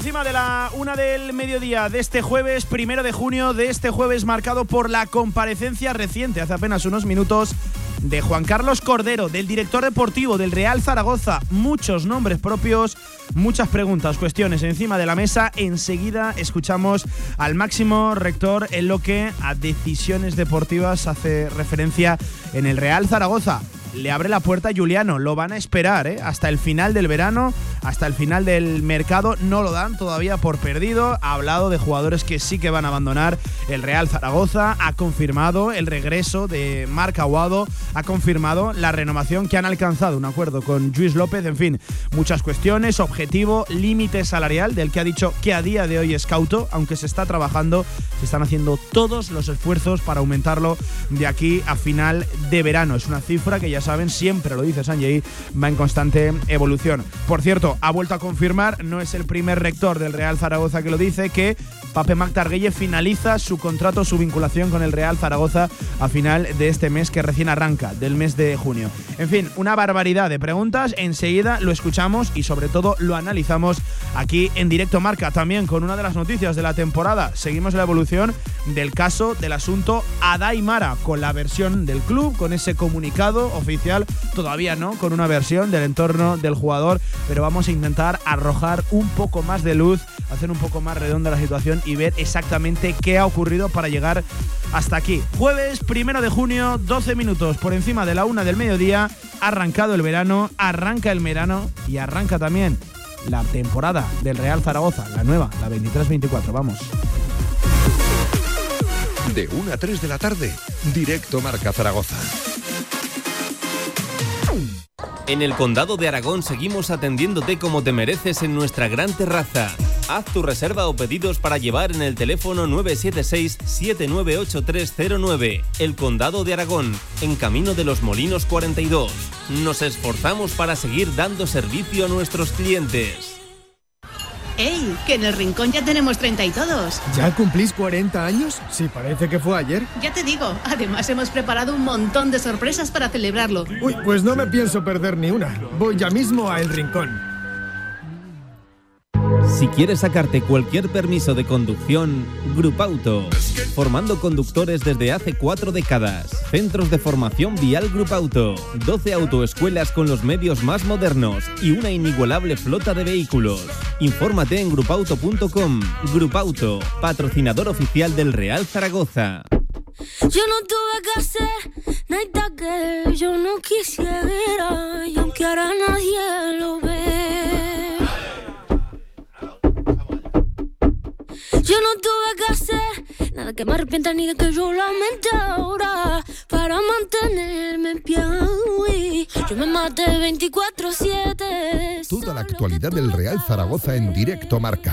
Encima de la una del mediodía de este jueves, primero de junio, de este jueves marcado por la comparecencia reciente, hace apenas unos minutos, de Juan Carlos Cordero, del director deportivo del Real Zaragoza. Muchos nombres propios, muchas preguntas, cuestiones encima de la mesa. Enseguida escuchamos al máximo rector en lo que a decisiones deportivas hace referencia en el Real Zaragoza le abre la puerta a Juliano. Lo van a esperar ¿eh? hasta el final del verano, hasta el final del mercado. No lo dan todavía por perdido. Ha hablado de jugadores que sí que van a abandonar el Real Zaragoza. Ha confirmado el regreso de Marc Aguado. Ha confirmado la renovación que han alcanzado. Un acuerdo con Luis López. En fin, muchas cuestiones. Objetivo, límite salarial del que ha dicho que a día de hoy es cauto, aunque se está trabajando. Se están haciendo todos los esfuerzos para aumentarlo de aquí a final de verano. Es una cifra que ya saben, siempre lo dice Sanjay, va en constante evolución. Por cierto, ha vuelto a confirmar, no es el primer rector del Real Zaragoza que lo dice, que Pape Magtarguelle finaliza su contrato, su vinculación con el Real Zaragoza a final de este mes que recién arranca, del mes de junio. En fin, una barbaridad de preguntas, enseguida lo escuchamos y sobre todo lo analizamos aquí en directo marca, también con una de las noticias de la temporada. Seguimos la evolución del caso del asunto Adaimara, con la versión del club, con ese comunicado oficial todavía no, con una versión del entorno del jugador, pero vamos a intentar arrojar un poco más de luz, hacer un poco más redonda la situación y ver exactamente qué ha ocurrido para llegar hasta aquí. Jueves primero de junio, 12 minutos por encima de la una del mediodía, arrancado el verano, arranca el verano y arranca también la temporada del Real Zaragoza, la nueva, la 23-24, vamos. De 1 a 3 de la tarde, directo Marca Zaragoza. En el Condado de Aragón seguimos atendiéndote como te mereces en nuestra gran terraza. Haz tu reserva o pedidos para llevar en el teléfono 976-798309. El Condado de Aragón, en Camino de los Molinos 42. Nos esforzamos para seguir dando servicio a nuestros clientes. ¡Ey! Que en el rincón ya tenemos 30 y todos. ¿Ya cumplís 40 años? Sí, parece que fue ayer. Ya te digo, además hemos preparado un montón de sorpresas para celebrarlo. Uy, pues no me pienso perder ni una. Voy ya mismo a El Rincón. Si quieres sacarte cualquier permiso de conducción, Grupauto. Formando conductores desde hace cuatro décadas. Centros de formación vial Grupauto. 12 autoescuelas con los medios más modernos y una inigualable flota de vehículos. Infórmate en grupauto.com. Grupauto, patrocinador oficial del Real Zaragoza. Yo no tuve que hacer nada que yo no quisiera y aunque ahora nadie lo ve. Yo no tuve que hacer nada que me arrepienta ni de que yo lamente ahora para mantenerme en pie. Yo me maté 24-7. Toda la actualidad del Real Zaragoza en directo marca.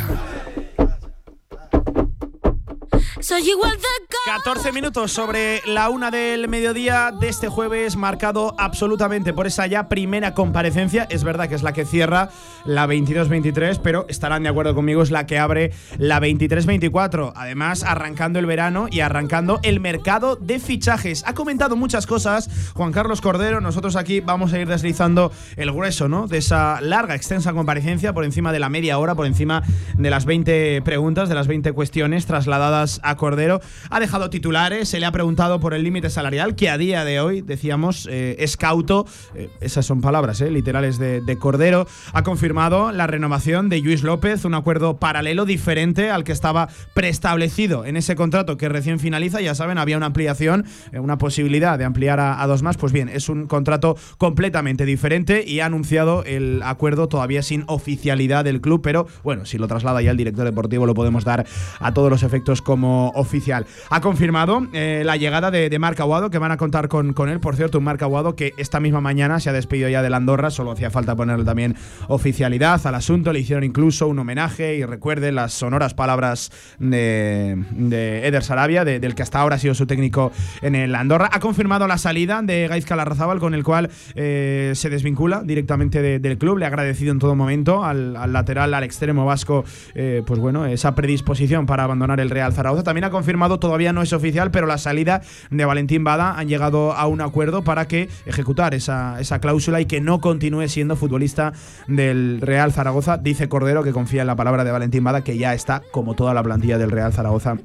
Soy igual de 14 minutos sobre la una del mediodía de este jueves, marcado absolutamente por esa ya primera comparecencia. Es verdad que es la que cierra la 22-23, pero estarán de acuerdo conmigo, es la que abre la 23-24. Además, arrancando el verano y arrancando el mercado de fichajes. Ha comentado muchas cosas Juan Carlos Cordero. Nosotros aquí vamos a ir deslizando el grueso ¿no? de esa larga, extensa comparecencia por encima de la media hora, por encima de las 20 preguntas, de las 20 cuestiones trasladadas a Cordero. Ha dejado titulares, se le ha preguntado por el límite salarial, que a día de hoy, decíamos, eh, es cauto. Eh, esas son palabras eh, literales de, de Cordero. Ha confirmado la renovación de Luis López, un acuerdo paralelo diferente al que estaba preestablecido en ese contrato que recién finaliza. Ya saben, había una ampliación, eh, una posibilidad de ampliar a, a dos más. Pues bien, es un contrato completamente diferente y ha anunciado el acuerdo todavía sin oficialidad del club, pero bueno, si lo traslada ya el director deportivo lo podemos dar a todos los efectos como como oficial. Ha confirmado eh, la llegada de, de Marc Aguado, que van a contar con, con él. Por cierto, un Marc Aguado que esta misma mañana se ha despedido ya de la Andorra, solo hacía falta ponerle también oficialidad al asunto. Le hicieron incluso un homenaje y recuerde las sonoras palabras de, de Eder Sarabia, de- del que hasta ahora ha sido su técnico en el Andorra. Ha confirmado la salida de Gaizka Larrazábal, con el cual eh, se desvincula directamente de- del club. Le ha agradecido en todo momento al, al lateral, al extremo vasco, eh, pues bueno, esa predisposición para abandonar el Real Zaragoza. También ha confirmado, todavía no es oficial, pero la salida de Valentín Bada han llegado a un acuerdo para que ejecutar esa, esa cláusula y que no continúe siendo futbolista del Real Zaragoza. Dice Cordero que confía en la palabra de Valentín Bada, que ya está, como toda la plantilla del Real Zaragoza,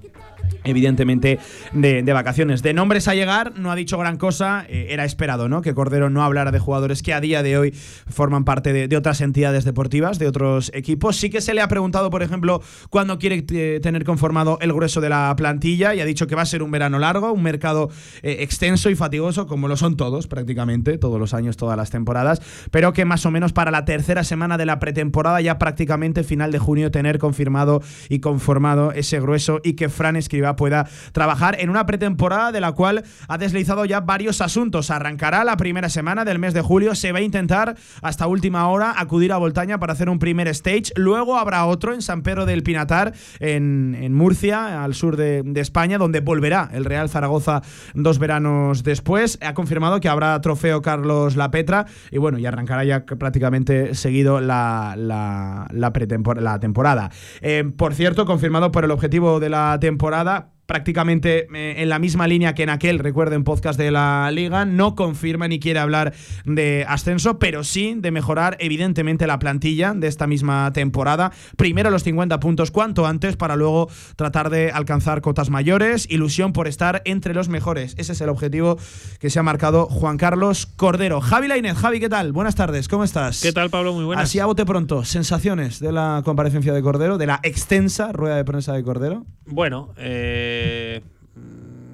evidentemente de, vacaciones. De nombres a llegar, no ha dicho gran cosa, eh, era esperado, ¿no? Que Cordero no hablara de jugadores que a día de hoy forman parte de, otras entidades deportivas, de otros equipos. Sí que se le ha preguntado, por ejemplo, cuándo quiere eh, tener conformado el grueso de la plantilla y ha dicho que va a ser un verano largo, un mercado eh, extenso y fatigoso, como lo son todos prácticamente, todos los años, todas las temporadas, pero que más o menos para la tercera semana de la pretemporada, ya prácticamente final de junio, tener confirmado y conformado ese grueso y que Fran Pueda trabajar en una pretemporada de la cual ha deslizado ya varios asuntos. Arrancará la primera semana del mes de julio, se va a intentar hasta última hora acudir a Voltaña para hacer un primer stage, luego habrá otro en San Pedro del Pinatar, en, Murcia, al sur de, España, donde volverá el Real Zaragoza dos veranos después. Ha confirmado que habrá trofeo Carlos La Petra y bueno, y arrancará ya prácticamente seguido la, la, la temporada. Eh, por cierto, confirmado por el objetivo de la temporada, lá. Prácticamente eh, en la misma línea que en aquel, recuerden, podcast de la liga, no confirma ni quiere hablar de ascenso, pero sí de mejorar evidentemente la plantilla de esta misma temporada. Primero los 50 puntos cuanto antes para luego tratar de alcanzar cotas mayores, ilusión por estar entre los mejores. Ese es el objetivo que se ha marcado Juan Carlos Cordero. Javi Lainez, Javi, ¿qué tal? Buenas tardes, ¿cómo estás? ¿Qué tal, Pablo? Muy buenas. Así a bote pronto, sensaciones de la comparecencia de Cordero, de la extensa rueda de prensa de Cordero. Bueno, eh,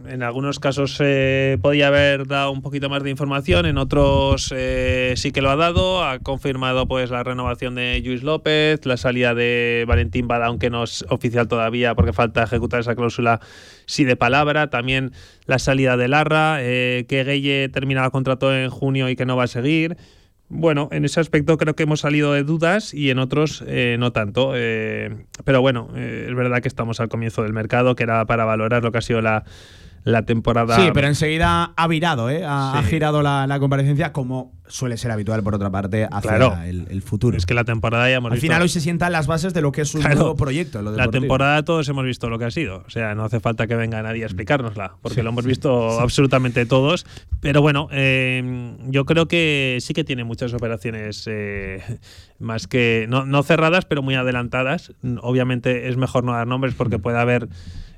en algunos casos eh, podía haber dado un poquito más de información, en otros eh, sí que lo ha dado. Ha confirmado pues la renovación de Luis López, la salida de Valentín Bada, aunque no es oficial todavía porque falta ejecutar esa cláusula sí de palabra. También la salida de Larra, eh, que Gueye termina el contrato en junio y que no va a seguir. Bueno, en ese aspecto creo que hemos salido de dudas y en otros eh, no tanto. eh, pero bueno, eh, es verdad que estamos al comienzo del mercado, que era para valorar lo que ha sido la, la temporada. Sí, pero enseguida ha virado, ¿eh? ha, Sí. ha girado la, la comparecencia, como suele ser habitual, por otra parte, hacia Claro. el, el futuro. Es que la temporada ya hemos Al visto. final hoy se sientan las bases de lo que es un Claro. nuevo proyecto. Lo la temporada todos hemos visto lo que ha sido. O sea, no hace falta que venga nadie a explicárnosla, porque lo hemos visto absolutamente todos. Pero bueno, eh, yo creo que sí que tiene muchas operaciones eh, más que. No, no cerradas, pero muy adelantadas. Obviamente es mejor no dar nombres porque puede haber.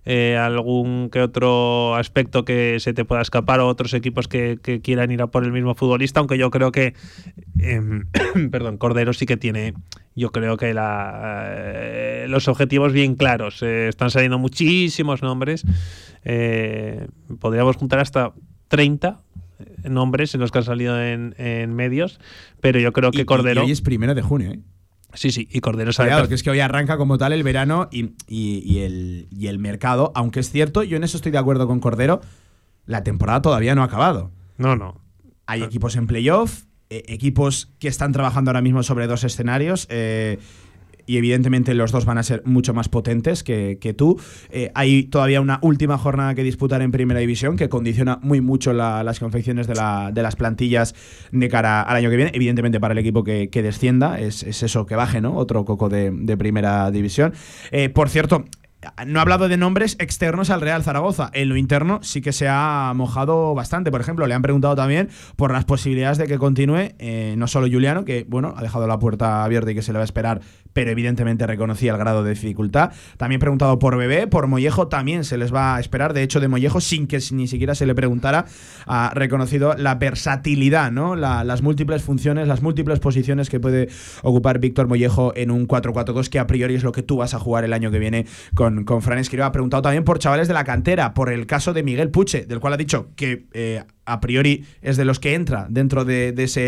Eh, algún que otro aspecto que se te pueda escapar o otros equipos que, que quieran ir a por el mismo futbolista, aunque yo creo que em, perdón, Cordero sí que tiene yo creo que la, eh, los objetivos bien claros. Eh, están saliendo muchísimos nombres. Eh, podríamos juntar hasta 30 nombres en los que han salido en, en medios, pero yo creo que y- Cordero... Y, hoy es primero de junio, ¿eh? Sí, sí, y Cordero sabe... Per- que es que hoy arranca como tal el verano y, y- y el, y el mercado, aunque es cierto, yo en eso estoy de acuerdo con Cordero, la temporada todavía no ha acabado. No, no. Hay equipos en playoff, eh, equipos que están trabajando ahora mismo sobre dos escenarios. eh, y evidentemente los dos van a ser mucho más potentes que, que tú. Eh, hay todavía una última jornada que disputar en Primera División que condiciona muy mucho la- las confecciones de, la- de las plantillas de cara al año que viene. Evidentemente para el equipo que, que descienda es, es eso que baje, ¿no? Otro coco de, de Primera División. Eh, por cierto, no ha hablado de nombres externos al Real Zaragoza. En lo interno sí que se ha mojado bastante. Por ejemplo, le han preguntado también por las posibilidades de que continúe eh, no solo Juliano, que bueno, ha dejado la puerta abierta y que se le va a esperar, pero evidentemente reconocía el grado de dificultad. También preguntado por Bebé, por Mollejo también se les va a esperar. De hecho, de Mollejo, sin que ni siquiera se le preguntara, ha reconocido la versatilidad, ¿no? La- las múltiples funciones, las múltiples posiciones que puede ocupar Víctor Mollejo en un 4-4-2, que a priori es lo que tú vas a jugar el año que viene con, con Fran Escribá. Ha preguntado también por chavales de la cantera, por el caso de Miguel Puche, del cual ha dicho que eh, a priori es de los que entra dentro de, ese,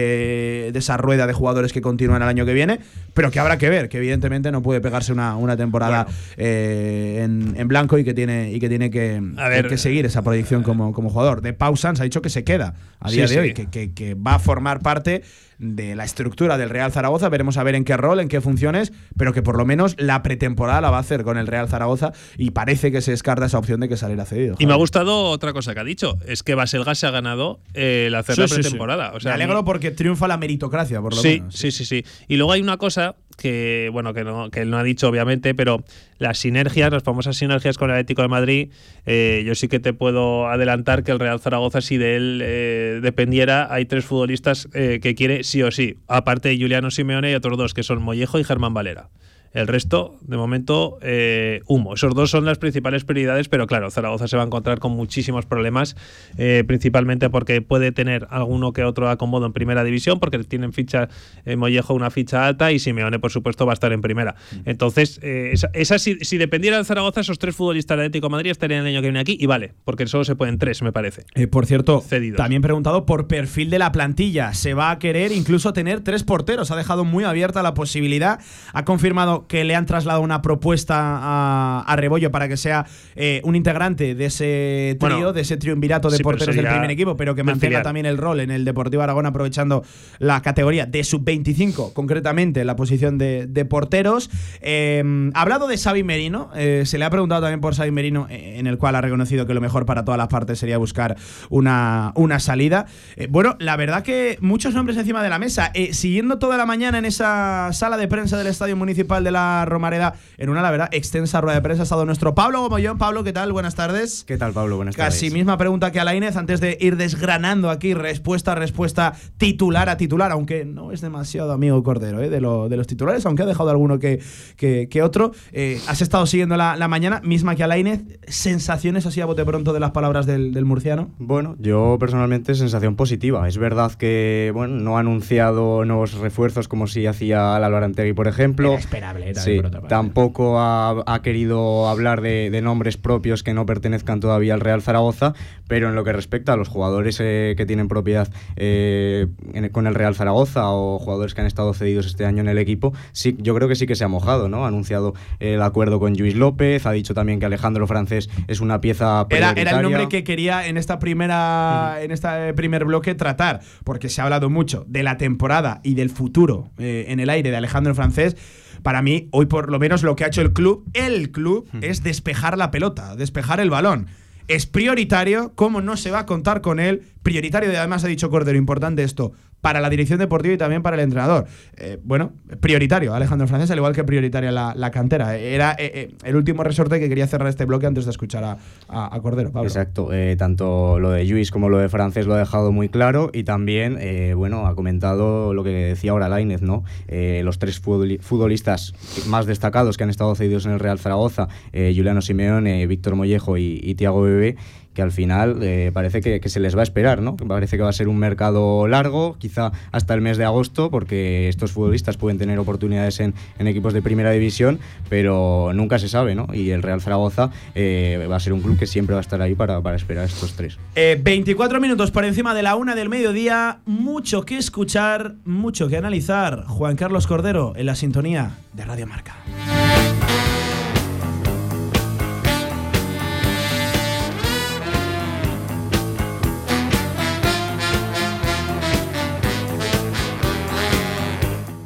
de esa rueda de jugadores que continúan el año que viene, pero que habrá que ver, que evidentemente no puede pegarse una, una temporada eh, en, blanco y que tiene, y que, tiene que, que seguir esa proyección como, como jugador. De Pausans ha dicho que se queda a día de hoy, que, que, que va a formar parte de la estructura del Real Zaragoza. Veremos a ver en qué rol, en qué funciones, pero que por lo menos la pretemporada la va a hacer con el Real Zaragoza y parece que se descarta esa opción de que saliera cedido. Y me ha gustado otra cosa que ha dicho, es que Baselga se ha ganado eh, el hacer la pretemporada. O sea, me alegro porque triunfa la meritocracia, por lo menos. Sí, sí, sí, sí. Y luego hay una cosa que bueno que no que él no ha dicho obviamente pero las sinergias las famosas sinergias con el Atlético de Madrid eh, yo sí que te puedo adelantar que el Real Zaragoza si de él eh, dependiera hay tres futbolistas que quiere sí o sí aparte de Juliano Simeone y otros dos que son Mollejo y Germán Valera el resto, de momento, eh, humo. Esos dos son las principales prioridades, pero claro, Zaragoza se va a encontrar con muchísimos problemas, eh, principalmente porque puede tener alguno que otro acomodo en primera división, porque tienen ficha, eh, Mollejo una ficha alta y Simeone, por supuesto, va a estar en primera. Mm. Entonces, esa, si, dependiera de Zaragoza, esos tres futbolistas de Atlético de Madrid estarían el año que viene aquí y vale, porque solo se pueden tres, me parece. por cierto, también preguntado por perfil de la plantilla. Se va a querer incluso tener tres porteros. Ha dejado muy abierta la posibilidad. Ha confirmado que le han trasladado una propuesta a, Rebollo para que sea eh, un integrante de ese trío, de ese triunvirato de porteros del primer equipo, pero que mantenga también el rol en el Deportivo Aragón aprovechando la categoría de sub-25, concretamente la posición de, porteros. Eh, ha hablado de Xavi Merino, eh, se le ha preguntado también por Xavi Merino, en el cual ha reconocido que lo mejor para todas las partes sería buscar una, una salida. bueno, la verdad que muchos nombres encima de la mesa. siguiendo toda la mañana en esa sala de prensa del Estadio Municipal de la Romareda en una, la verdad, extensa rueda de prensa. Ha estado nuestro Pablo Gomollón. Pablo, ¿qué tal? Buenas tardes. ¿Qué tal, Pablo? Buenas tardes. Casi misma pregunta que a antes de ir desgranando aquí respuesta a respuesta, titular a titular, aunque no es demasiado amigo Cordero ¿eh? de, de, los titulares, aunque ha dejado alguno que, que, otro. Eh, has estado siguiendo la, la, mañana, misma que a la Inés. ¿Sensaciones así a bote pronto de las palabras del, del, murciano? Bueno, yo personalmente sensación positiva. Es verdad que bueno, no ha anunciado nuevos refuerzos como si hacía Álvaro Antegui, por ejemplo. esperable sí, tampoco ha, querido hablar de, nombres propios que no pertenezcan todavía al Real Zaragoza, pero en lo que respecta a los jugadores eh, que tienen propiedad eh, con el Real Zaragoza o jugadores que han estado cedidos este año en el equipo, sí, yo creo que sí que se ha mojado, ¿no? Ha anunciado el acuerdo con Luis López, ha dicho también que Alejandro Francés es una pieza era, era, el nombre que quería en esta primera en este primer bloque tratar, porque se ha hablado mucho de la temporada y del futuro eh, en el aire de Alejandro Francés para mí, hoy por lo menos lo que ha hecho el club, el club, es despejar la pelota, despejar el balón. Es prioritario, ¿cómo no se va a contar con él? Prioritario, y además ha dicho Cordero, importante esto, para la dirección deportiva y también para el entrenador. Eh, bueno, prioritario, Alejandro Francés, al igual que prioritaria la, cantera. Era eh, eh, el último resorte que quería cerrar este bloque antes de escuchar a, Cordero. Exacto, tanto lo de Luis como lo de Francés lo ha dejado muy claro y también, bueno, ha comentado lo que decía ahora Lainez, ¿no? los tres futbolistas más destacados que han estado cedidos en el Real Zaragoza, Juliano Simeone, Víctor Mollejo y, y Tiago Bebé, que al final eh, parece que, se les va a esperar, ¿no? Parece que va a ser un mercado largo, quizá hasta el mes de agosto, porque estos futbolistas pueden tener oportunidades en, equipos de primera división, pero nunca se sabe, ¿no? Y el Real Zaragoza eh, va a ser un club que siempre va a estar ahí para, esperar a estos tres. 24 eh, minutos por encima de la una del mediodía, mucho que escuchar, mucho que analizar. Juan Carlos Cordero en la sintonía de Radio Marca.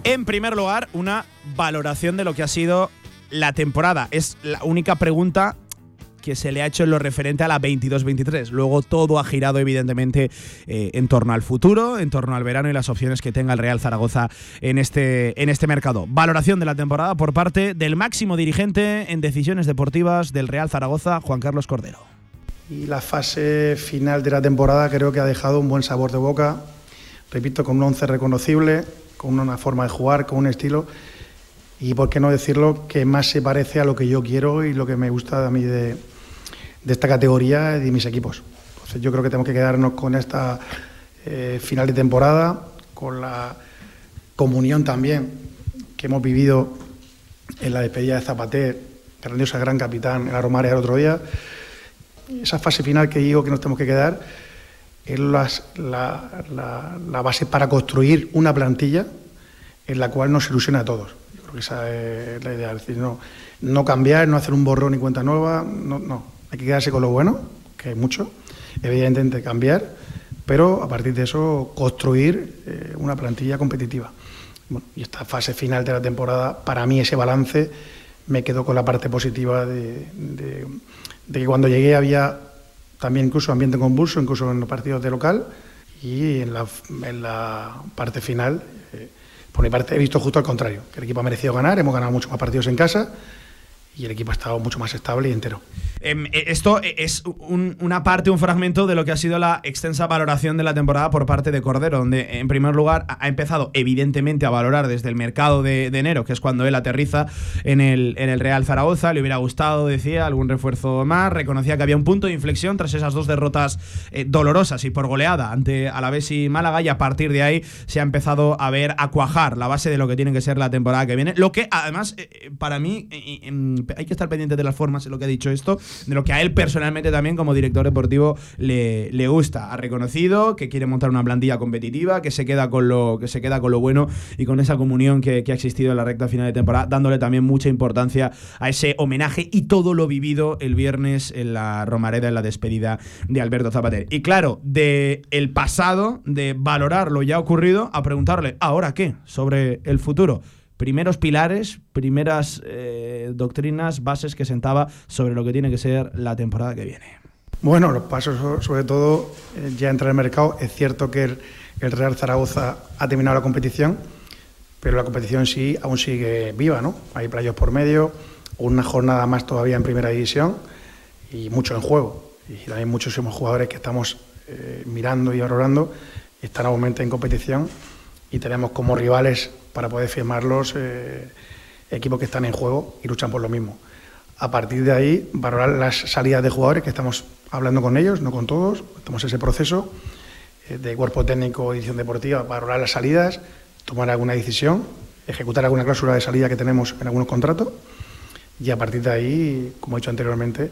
En primer lugar, una valoración de lo que ha sido la temporada. Es la única pregunta que se le ha hecho en lo referente a la 22-23. Luego todo ha girado evidentemente eh, en torno al futuro, en torno al verano y las opciones que tenga el Real Zaragoza en este, en este mercado. Valoración de la temporada por parte del máximo dirigente en decisiones deportivas del Real Zaragoza, Juan Carlos Cordero. Y la fase final de la temporada creo que ha dejado un buen sabor de boca. Repito, con un once reconocible, con una forma de jugar, con un estilo y, por qué no decirlo, que más se parece a lo que yo quiero y lo que me gusta a mí de, esta categoría y de mis equipos. Yo creo que tenemos que quedarnos con esta eh, final de temporada, con la comunión también que hemos vivido en la despedida de Zapater, grandiosa gran capitán en la Romaria el otro día, esa fase final que digo que nos tenemos que quedar es las- la, la- base para construir una plantilla en la cual nos ilusiona a todos. Yo creo que esa es la idea. Es decir, no, cambiar, no hacer un borrón y cuenta nueva, no, no. Hay que quedarse con lo bueno, que hay mucho, evidentemente cambiar, pero a partir de eso construir eh, una plantilla competitiva. Y esta fase final de la temporada, para mí ese balance me quedó con la parte positiva de que cuando llegué había también incluso ambiente convulso, incluso en los partidos de local. Y en la, en la parte final, eh, por mi parte he visto justo al contrario, que el equipo ha merecido ganar, hemos ganado muchos más partidos en casa y el equipo ha estado mucho más estable y entero. Em, eh, esto es un- una parte, un fragmento de lo que ha sido la extensa valoración de la temporada por parte de Cordero, donde en primer lugar ha empezado evidentemente a valorar desde el mercado de, enero, que es cuando él aterriza en el, en el Real Zaragoza, le hubiera gustado, decía, algún refuerzo más, reconocía que había un punto de inflexión tras esas dos derrotas eh, dolorosas y por goleada ante Alavés y Málaga y a partir de ahí se ha empezado a ver, a cuajar la base de lo que tiene que ser la temporada que viene, lo que además eh, eh, para mí eh, eh, hay que estar pendiente de las formas en lo que ha dicho esto, de lo que a él personalmente también como director deportivo le, le gusta. Ha reconocido que quiere montar una plantilla competitiva, que se queda con lo, que se queda con lo bueno y con esa comunión que, que ha existido en la recta final de temporada, dándole también mucha importancia a ese homenaje y todo lo vivido el viernes en la Romareda, en la despedida de Alberto Zapater. Y claro, de el pasado, de valorar lo ya ocurrido, a preguntarle, ¿ahora qué? Sobre el futuro primeros pilares, primeras eh, doctrinas, bases que sentaba sobre lo que tiene que ser la temporada que viene. Bueno, los pasos, so- sobre todo, eh, ya entrar en el mercado. Es cierto que el, Real Zaragoza ha terminado la competición, pero la competición sí aún sigue viva, ¿no? Hay playos por medio, una jornada más todavía en primera división y mucho en juego. Y también muchísimos jugadores que estamos eh, mirando y valorando están aún en competición y tenemos como rivales para poder firmarlos eh, equipos que están en juego y luchan por lo mismo. A partir de ahí, valorar las salidas de jugadores que estamos hablando con ellos, no con todos, estamos en ese proceso eh, de cuerpo técnico, edición deportiva, valorar las salidas, tomar alguna decisión, ejecutar alguna cláusula de salida que tenemos en algunos contratos y a partir de ahí, como he dicho anteriormente,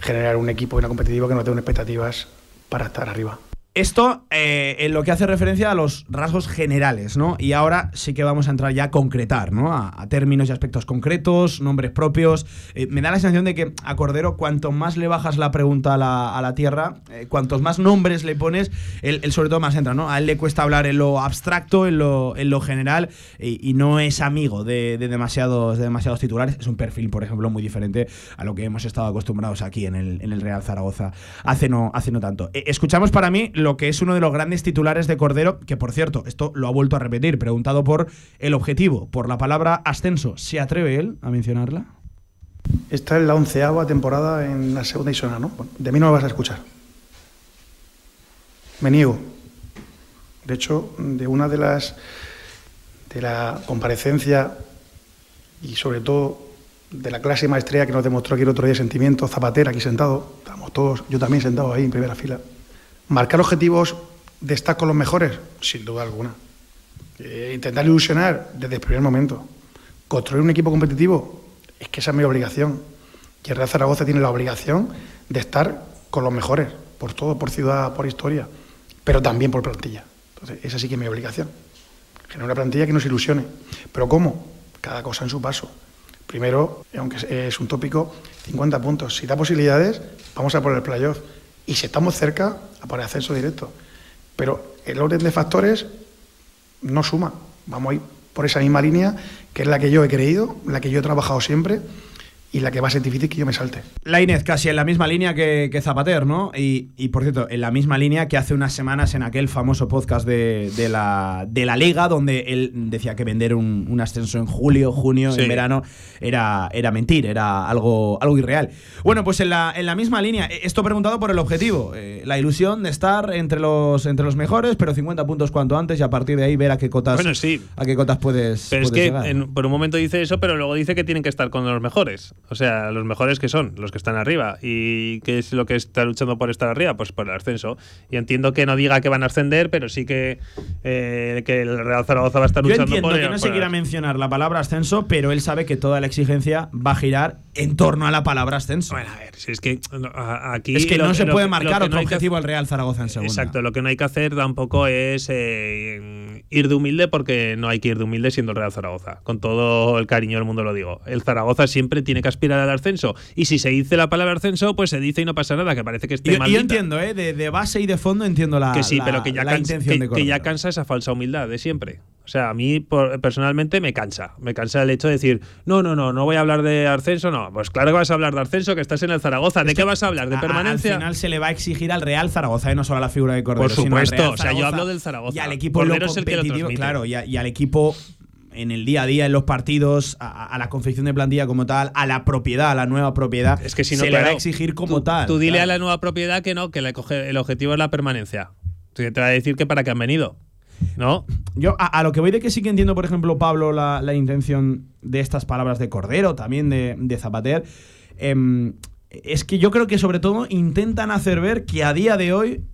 generar un equipo y una competitiva que nos dé unas expectativas para estar arriba. Esto eh, en lo que hace referencia a los rasgos generales, ¿no? Y ahora sí que vamos a entrar ya a concretar, ¿no? A, términos y aspectos concretos, nombres propios. Eh, me da la sensación de que a Cordero, cuanto más le bajas la pregunta a la, a la tierra, eh, cuantos más nombres le pones, él, él sobre todo más entra, ¿no? A él le cuesta hablar en lo abstracto, en lo, en lo general, y, no es amigo de, de demasiados, de demasiados titulares. Es un perfil, por ejemplo, muy diferente a lo que hemos estado acostumbrados aquí en el, en el Real Zaragoza hace no, hace no tanto. Eh, escuchamos para mí lo que es uno de los grandes titulares de Cordero, que por cierto, esto lo ha vuelto a repetir, preguntado por el objetivo, por la palabra ascenso. ¿Se atreve él a mencionarla? Esta es la onceava temporada en la segunda división, ¿no? De mí no lo vas a escuchar. Me niego. De hecho, de una de las de la comparecencia y sobre todo de la clase maestría que nos demostró aquí el otro día Sentimiento Zapatera, aquí sentado, estamos todos, yo también sentado ahí en primera fila. Marcar objetivos de estar con los mejores, sin duda alguna. Eh, intentar ilusionar desde el primer momento. Construir un equipo competitivo, es que esa es mi obligación. Y el Real Zaragoza tiene la obligación de estar con los mejores, por todo, por ciudad, por historia, pero también por plantilla. Entonces, esa sí que es mi obligación. Generar una plantilla que nos ilusione. ¿Pero cómo? Cada cosa en su paso. Primero, aunque es un tópico, 50 puntos. Si da posibilidades, vamos a por el playoff. Y si estamos cerca, a por el ascenso directo. Pero el orden de factores no suma. Vamos a ir por esa misma línea, que es la que yo he creído, la que yo he trabajado siempre y la que va a ser difícil que yo me salte. La Inés casi en la misma línea que, que Zapater, ¿no? Y, y, por cierto, en la misma línea que hace unas semanas en aquel famoso podcast de, de la, de la Liga, donde él decía que vender un, un ascenso en julio, junio, Sí. en verano, era, era mentir, era algo, algo irreal. Bueno, pues en la, en la misma línea, eh, esto preguntado por el objetivo, eh, la ilusión de estar entre los, entre los mejores, pero 50 puntos cuanto antes y a partir de ahí ver a qué cotas, Bueno, sí. a qué cotas puedes, Pero es que llegar. en- por un momento dice eso, pero luego dice que tienen que estar con los mejores. O sea, los mejores que son, los que están arriba. ¿Y qué es lo que está luchando por estar arriba? Pues por el ascenso. Y entiendo que no diga que van a ascender, pero sí que, eh, que el Real Zaragoza va a estar Yo luchando entiendo por que no se el- quiera mencionar la palabra ascenso, pero él sabe que toda la exigencia va a girar en torno a la palabra ascenso. Bueno, a ver, si es que aquí. Es que no se puede marcar otro objetivo al Real Zaragoza en segunda. Exacto, lo que no hay que hacer tampoco es eh, ir de humilde porque no hay que ir de humilde siendo el Real Zaragoza. Con todo el cariño del mundo lo digo. El Zaragoza siempre tiene que aspirar al ascenso. Y si se dice la palabra ascenso, pues se dice y no pasa nada, que parece que esté mal. Yo entiendo, ¿eh? De, base y de fondo entiendo la, que sí, pero que ya, cansa, que ya cansa esa falsa humildad de siempre. O sea, a mí personalmente me cansa. Me cansa el hecho de decir, no, no, no, no voy a hablar de ascenso. No, pues claro que vas a hablar de ascenso, que estás en el Zaragoza. ¿De qué vas a hablar? ¿De permanencia? Al final se le va a exigir al Real Zaragoza, y no solo a la figura de Cordero. Por supuesto, o sea, yo hablo del Zaragoza. Y al equipo competitivo, claro, y, al equipo en el día a día, en los partidos, a, la confección de plantilla como tal, a la propiedad, a la nueva propiedad, es que si no, se le va a exigir como tal. Tú dile a la nueva propiedad que no, que el objetivo es la permanencia. Te va a decir que para qué han venido. ¿No? Yo a, lo que voy de que sí que entiendo, por ejemplo, Pablo, la, intención de estas palabras de Cordero, también de, Zapater. Em, es que yo creo que sobre todo intentan hacer ver que a día de hoy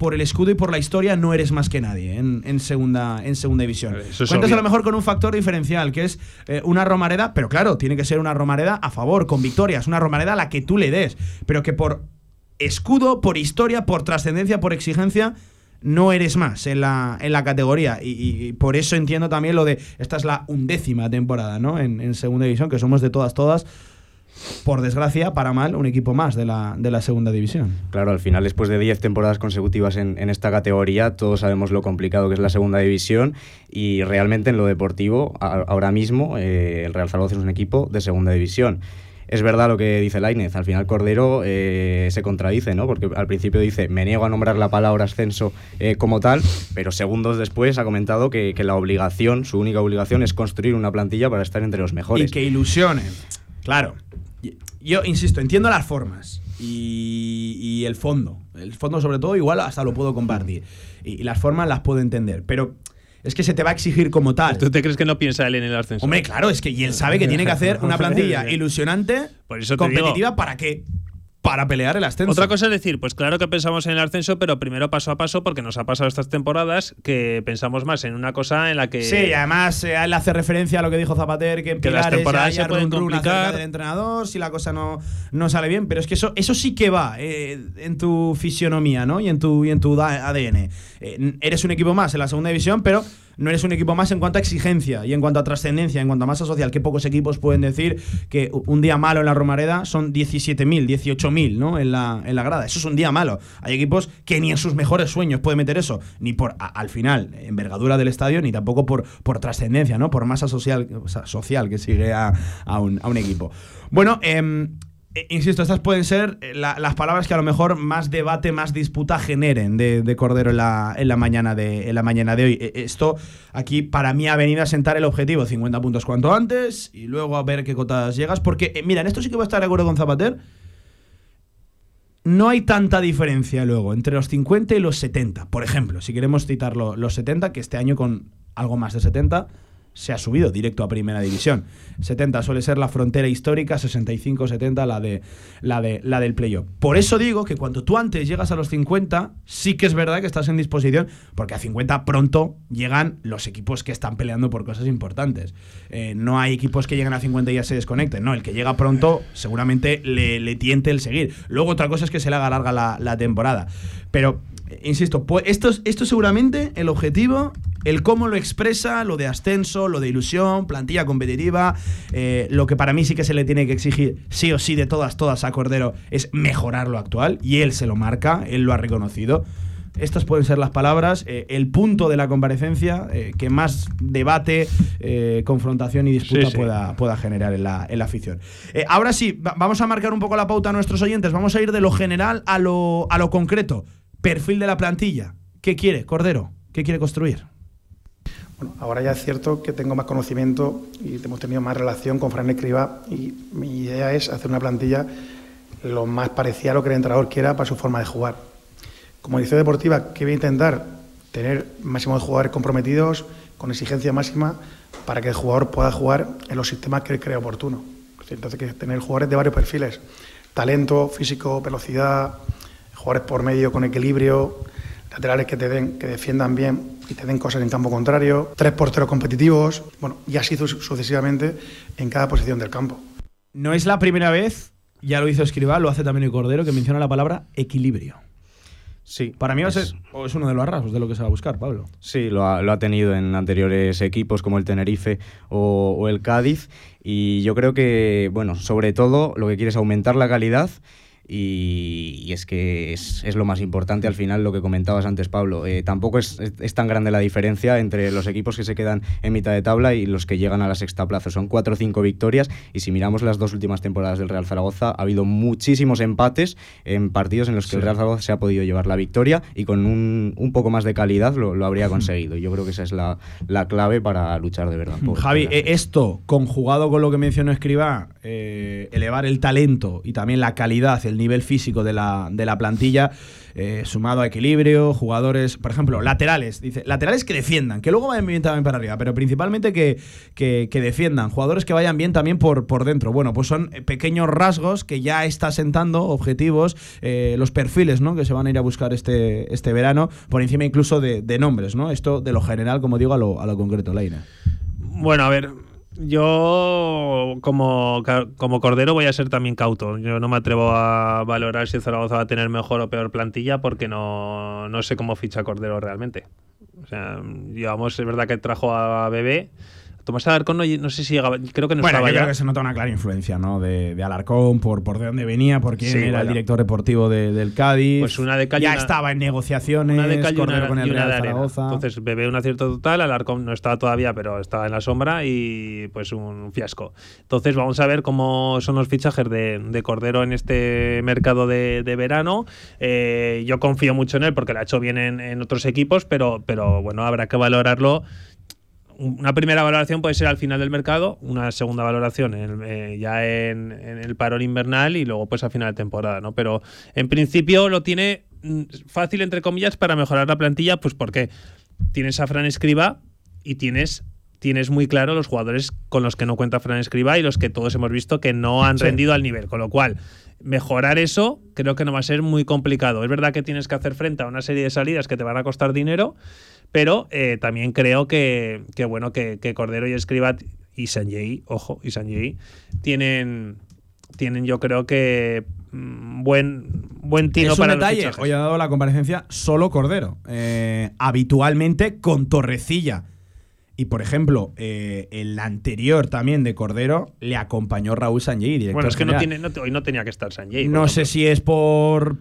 por el escudo y por la historia no eres más que nadie en, segunda, en segunda división. Cuentas a lo mejor con un factor diferencial, que es eh, una Romareda, pero claro, tiene que ser una Romareda a favor, con victorias, una Romareda a la que tú le des, pero que por escudo, por historia, por trascendencia, por exigencia, no eres más en la, en la categoría. Y, por eso entiendo también lo de, esta es la undécima temporada, ¿no? En, segunda división, que somos de todas, todas. Por desgracia, para mal, un equipo más de la, de la segunda división. Claro, al final, después de 10 temporadas consecutivas en, esta categoría, todos sabemos lo complicado que es la segunda división y realmente en lo deportivo, ahora mismo, eh, el Real Zaragoza es un equipo de segunda división es verdad lo que dice Lainez, al final Cordero eh, se contradice, ¿no? Porque al principio dice, me niego a nombrar la palabra ascenso eh, como tal, pero segundos después ha comentado que, la obligación, su única obligación es construir una plantilla para estar entre los mejores. Y que ilusionen. Claro. Yo insisto, entiendo las formas y, el fondo. El fondo sobre todo igual hasta lo puedo compartir. y las formas las puedo entender. Pero es que se te va a exigir como tal. ¿Tú te crees que no piensa él en el ascenso? Hombre, claro, es que y él sabe que tiene que hacer una plantilla ilusionante, competitiva, ¿para qué? Para pelear el ascenso. Otra cosa es decir, pues claro que pensamos en el ascenso, pero primero paso a paso, porque nos ha pasado estas temporadas que pensamos más en una cosa en la que. Sí, además eh, él hace referencia a lo que dijo Zapater, que en que las temporadas se pueden complicar del entrenador si la cosa no, no sale bien, pero es que eso, eso sí que va eh, en tu fisionomía, ¿no? Y en tu, y en tu ADN. Eh, eres un equipo más en la segunda división, pero no eres un equipo más en cuanto a exigencia y en cuanto a trascendencia, en cuanto a masa social. que pocos equipos pueden decir que un día malo en la Romareda son 17.000, 18.000 ¿no? en, la, en la grada? Eso es un día malo. Hay equipos que ni en sus mejores sueños pueden meter eso, ni por, al final, envergadura del estadio, ni tampoco por, por trascendencia, ¿no? por masa social, social que sigue a, un, a un equipo. Bueno, eh, insisto, estas pueden ser eh, las palabras que a lo mejor más debate, más disputa generen de, Cordero en la, en la, mañana de, en la mañana de hoy. Eh, esto aquí para mí ha venido a sentar el objetivo, 50 puntos cuanto antes, y luego a ver qué cotas llegas, porque mira, en esto sí que voy a estar de acuerdo con Zapater. No hay tanta diferencia luego entre los 50 y los 70. Por ejemplo, si queremos citar los 70, que este año con algo más de 70 se ha subido directo a primera división. 70 suele ser la frontera histórica, 65-70 la, de, la, de, la del playoff. Por eso digo que cuando tú antes llegas a los 50, sí que es verdad que estás en disposición, porque a 50 pronto llegan los equipos que están peleando por cosas importantes. Eh, no hay equipos que llegan a 50 y ya se desconecten, no, el que llega pronto seguramente le, tiente el seguir. Luego otra cosa es que se le haga larga la, la temporada. Pero insisto, pues esto, esto seguramente el objetivo, el cómo lo expresa, lo de ascenso, lo de ilusión, plantilla competitiva, eh, lo que para mí sí que se le tiene que exigir sí o sí de todas, todas a Cordero es mejorar lo actual y él se lo marca, él lo ha reconocido. Estas pueden ser las palabras, eh, el punto de la comparecencia eh, que más debate, confrontación y disputa Pueda, pueda, generar en la, en la afición. ahora sí, vamos a marcar un poco la pauta a nuestros oyentes, vamos a ir de lo general a lo, a lo concreto. Perfil de la plantilla. ¿Qué quiere Cordero? ¿Qué quiere construir? Bueno, ahora ya es cierto que tengo más conocimiento y hemos tenido más relación con Fran Escriba y mi idea es hacer una plantilla lo más parecida a lo que el entrenador quiera para su forma de jugar. Como dirección deportiva, ¿qué voy a intentar? Tener máximo de jugadores comprometidos, con exigencia máxima, para que el jugador pueda jugar en los sistemas que él cree oportuno. Entonces, que tener jugadores de varios perfiles: talento, físico, velocidad, jugadores por medio con equilibrio, laterales que te den, que defiendan bien y te den cosas en campo contrario, tres porteros competitivos, bueno, y así sucesivamente en cada posición del campo. No es la primera vez, ya lo hizo Escribá, lo hace también el Cordero, que menciona la palabra equilibrio. Sí. Para mí va a ser, o es uno de los rasgos de lo que se va a buscar, Pablo. Sí, lo ha, lo ha tenido en anteriores equipos como el Tenerife o, o el Cádiz. Y yo creo que, bueno, sobre todo lo que quiere es aumentar la calidad y, y es que es, es, lo más importante al final lo que comentabas antes, Pablo. Eh, tampoco es, es, tan grande la diferencia entre los equipos que se quedan en mitad de tabla y los que llegan a la sexta plaza. Son cuatro o cinco victorias y si miramos las dos últimas temporadas del Real Zaragoza, ha habido muchísimos empates en partidos en los que sí. el Real Zaragoza se ha podido llevar la victoria y con un, un poco más de calidad lo, lo habría conseguido. Yo creo que esa es la, la clave para luchar de verdad. Por, Javi, por esto conjugado con lo que mencionó Escriba, eh, elevar el talento y también la calidad, el nivel físico de la, de la plantilla, eh, sumado a equilibrio, jugadores, por ejemplo, laterales, dice, laterales que defiendan, que luego vayan bien también para arriba, pero principalmente que, que, defiendan, jugadores que vayan bien también por, por dentro. Bueno, pues son pequeños rasgos que ya está sentando, objetivos, eh, los perfiles ¿no? que se van a ir a buscar este, este verano, por encima incluso de, de nombres, ¿no? Esto de lo general, como digo, a lo, a lo concreto, Laina. Bueno, a ver, yo, como, como Cordero, voy a ser también cauto. Yo no me atrevo a valorar si Zaragoza va a tener mejor o peor plantilla porque no, no sé cómo ficha Cordero realmente. O sea, digamos, es verdad que trajo a Bebé. Tomás Alarcón no, no, sé si llegaba, creo que no bueno, estaba yo ya. creo que se nota una clara influencia ¿no? de, de Alarcón, por, por de dónde venía, por quién Sí, era el director deportivo de- del Cádiz. Pues una de cal y ya una- estaba en negociaciones, Una de cal y Cordero una, con el Real. Zaragoza. Entonces, Bebé un acierto total, Alarcón no estaba todavía, pero estaba en la sombra y pues un fiasco. Entonces, vamos a ver cómo son los fichajes de, de Cordero en este mercado de, de verano. Eh, yo confío mucho en él porque lo ha hecho bien en, en otros equipos, pero, pero bueno, habrá que valorarlo una primera valoración puede ser al final del mercado, una segunda valoración en- eh, ya en, en el parón invernal y luego pues a final de temporada, ¿no? Pero en principio lo tiene mm, fácil entre comillas para mejorar la plantilla, pues porque tienes a Fran Escriba y tienes tienes muy claro los jugadores con los que no cuenta Fran Escriba y los que todos hemos visto que no han Sí. rendido al nivel, con lo cual mejorar eso creo que no va a ser muy complicado. Es verdad que tienes que hacer frente a una serie de salidas que te van a costar dinero, pero eh, también creo que, que bueno, que, que Cordero y Escriba y Sanjay, ojo, y Sanjay, tienen, tienen yo creo que mm, buen, buen tino es un para los detalle. Hoy ha dado la comparecencia solo Cordero. Eh, habitualmente con Torrecilla. Y por ejemplo, eh, el anterior también de Cordero le acompañó Raúl Sanjay, Bueno, es que no tiene, no- hoy no tenía que estar Sanjay. No sé si es por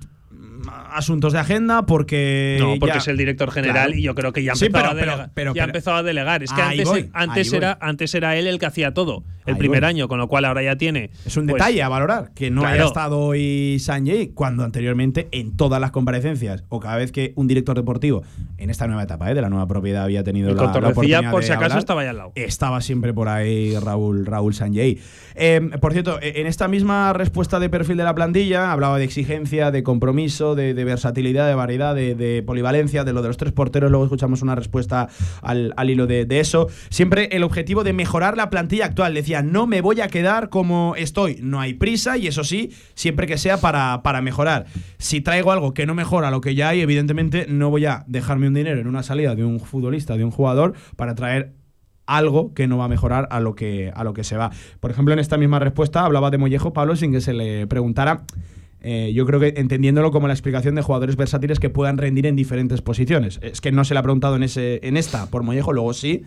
asuntos de agenda, porque. No, porque ya- es el director general Claro. y yo creo que ya Sí, pero- a, delegar, pero- pero- ya empezado a delegar. Es que antes, voy, antes, ahí voy. era, antes era él el que hacía todo, el Ahí primer voy. año, con lo cual ahora ya tiene. Es un pues, detalle a valorar, que no haya estado hoy Sanjay cuando anteriormente en todas las comparecencias o cada vez que un director deportivo en esta nueva etapa ¿eh? de la nueva propiedad había tenido Y la, la oportunidad por si acaso, hablar, estaba ahí al lado. Estaba siempre por ahí Raúl, Raúl Sanjay. Eh, por cierto, eh, en esta misma respuesta de perfil de la plantilla hablaba de exigencia, de compromiso, de, de versatilidad, de variedad, de, de polivalencia, de lo de los tres porteros. Luego escuchamos una respuesta al, al hilo de, de eso. Siempre el objetivo de mejorar la plantilla actual. Decía, no me voy a quedar como estoy. No hay prisa y eso sí, siempre que sea para, para mejorar. Si traigo algo que no mejora lo que ya hay, evidentemente no voy a dejarme un dinero en una salida de un futbolista, de un jugador, para traer algo que no va a mejorar a lo que, a lo que se va. Por ejemplo, en esta misma respuesta hablaba de Mollejo Pablo sin que se le preguntara. eh, yo creo que entendiéndolo como la explicación de jugadores versátiles que puedan rendir en diferentes posiciones. Es que no se le ha preguntado en, ese, en esta por Mollejo, luego sí,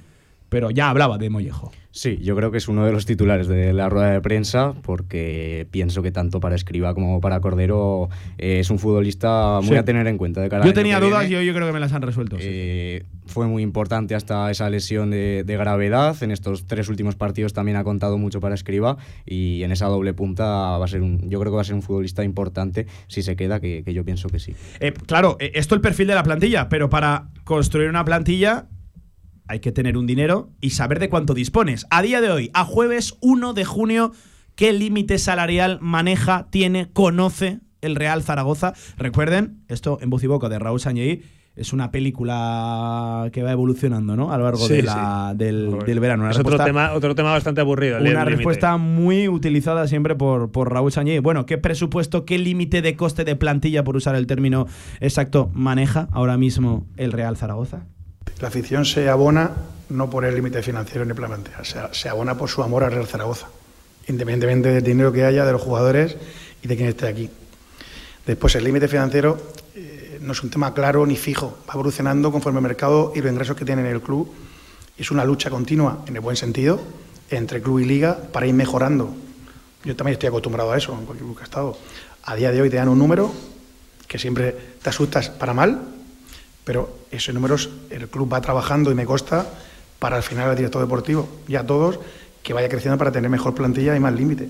pero ya hablaba de Mollejo. Sí, yo creo que es uno de los titulares de la rueda de prensa porque pienso que tanto para Escriba como para Cordero eh, es un futbolista muy Sí. a tener en cuenta. De cara Yo tenía dudas y hoy yo creo que me las han resuelto. sí. Eh, fue muy importante hasta esa lesión de, de gravedad. En estos tres últimos partidos también ha contado mucho para Escriba y en esa doble punta va a ser un, yo creo que va a ser un futbolista importante si se queda, que, que yo pienso que sí. Eh, claro, esto el perfil de la plantilla, pero para construir una plantilla hay que tener un dinero y saber de cuánto dispones. A día de hoy, a jueves 1 de junio, ¿qué límite salarial maneja, tiene, conoce el Real Zaragoza? Recuerden, esto en voz y boca de Raúl Sañey. Es una película que va evolucionando, ¿no? A lo largo Sí, de la- del, del verano. Una es otro tema, otro tema bastante aburrido. una respuesta muy utilizada siempre por, por Raúl Sañé. Bueno, ¿qué presupuesto, qué límite de coste de plantilla, por usar el término exacto, maneja ahora mismo el Real Zaragoza? La afición se abona no por el límite financiero ni se, se abona por su amor al Real Zaragoza. independientemente del dinero que haya, de los jugadores y de quien esté aquí. Después, el límite financiero eh, no es un tema claro ni fijo, va evolucionando conforme el mercado y los ingresos que tiene el club. Es una lucha continua, en el buen sentido, entre club y liga para ir mejorando. Yo también estoy acostumbrado a eso en cualquier club que he estado. A día de hoy te dan un número que siempre te asustas para mal, pero esos números el club va trabajando y me consta para al final el director deportivo y a todos que vaya creciendo para tener mejor plantilla y más límite.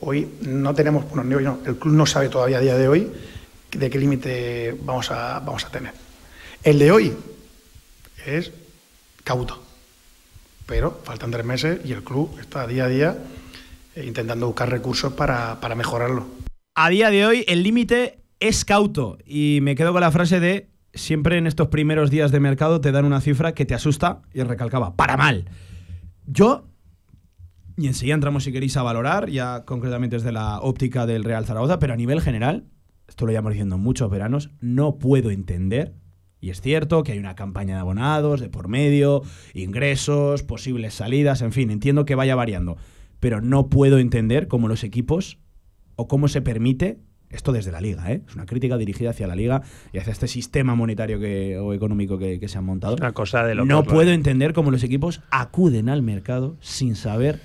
hoy no tenemos, bueno, no, el club no sabe todavía a día de hoy de qué límite vamos a, vamos a tener. El de hoy es cauto, pero faltan tres meses y el club está día a día eh, intentando buscar recursos para, para mejorarlo. A día de hoy el límite es cauto y me quedo con la frase de siempre en estos primeros días de mercado te dan una cifra que te asusta y recalcaba, para mal. Yo, y enseguida entramos si queréis a valorar, ya concretamente desde la óptica del Real Zaragoza, pero a nivel general, esto lo llevamos diciendo muchos veranos, no puedo entender, y es cierto que hay una campaña de abonados, de por medio, ingresos, posibles salidas, en fin, entiendo que vaya variando, pero no puedo entender cómo los equipos o cómo se permite esto desde la liga, ¿eh? es una crítica dirigida hacia la liga y hacia este sistema monetario que, o económico que, se han montado. Una cosa de No puedo entender cómo los equipos acuden al mercado sin saber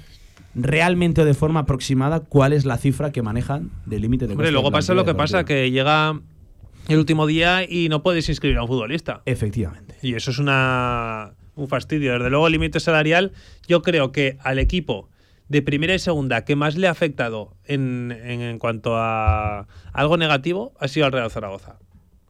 realmente o de forma aproximada cuál es la cifra que manejan del límite de Hombre, luego pasa lo que pasa, que llega el último día y no puedes inscribir a un futbolista. Efectivamente. Y eso es una, un fastidio. Desde luego, el límite salarial, yo creo que al equipo de primera y segunda que más le ha afectado en, en, cuanto a algo negativo ha sido al Real Zaragoza.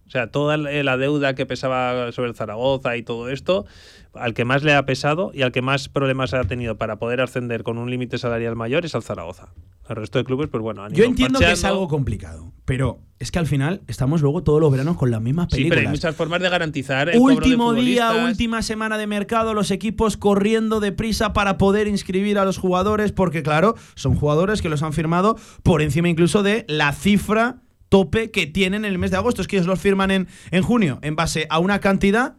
O sea, toda la deuda que pesaba sobre el Zaragoza y todo esto, al que más le ha pesado y al que más problemas ha tenido para poder ascender con un límite salarial mayor es al Zaragoza. El resto de clubes, pues bueno, han Yo entiendo que es algo complicado, pero es que al final estamos luego todos los veranos con las mismas películas. Sí, pero hay muchas formas de garantizar el Último día, última semana de mercado, los equipos corriendo deprisa para poder inscribir a los jugadores, porque claro, son jugadores que los han firmado por encima incluso de la cifra tope que tienen en el mes de agosto. Es que ellos los firman en, en junio en base a una cantidad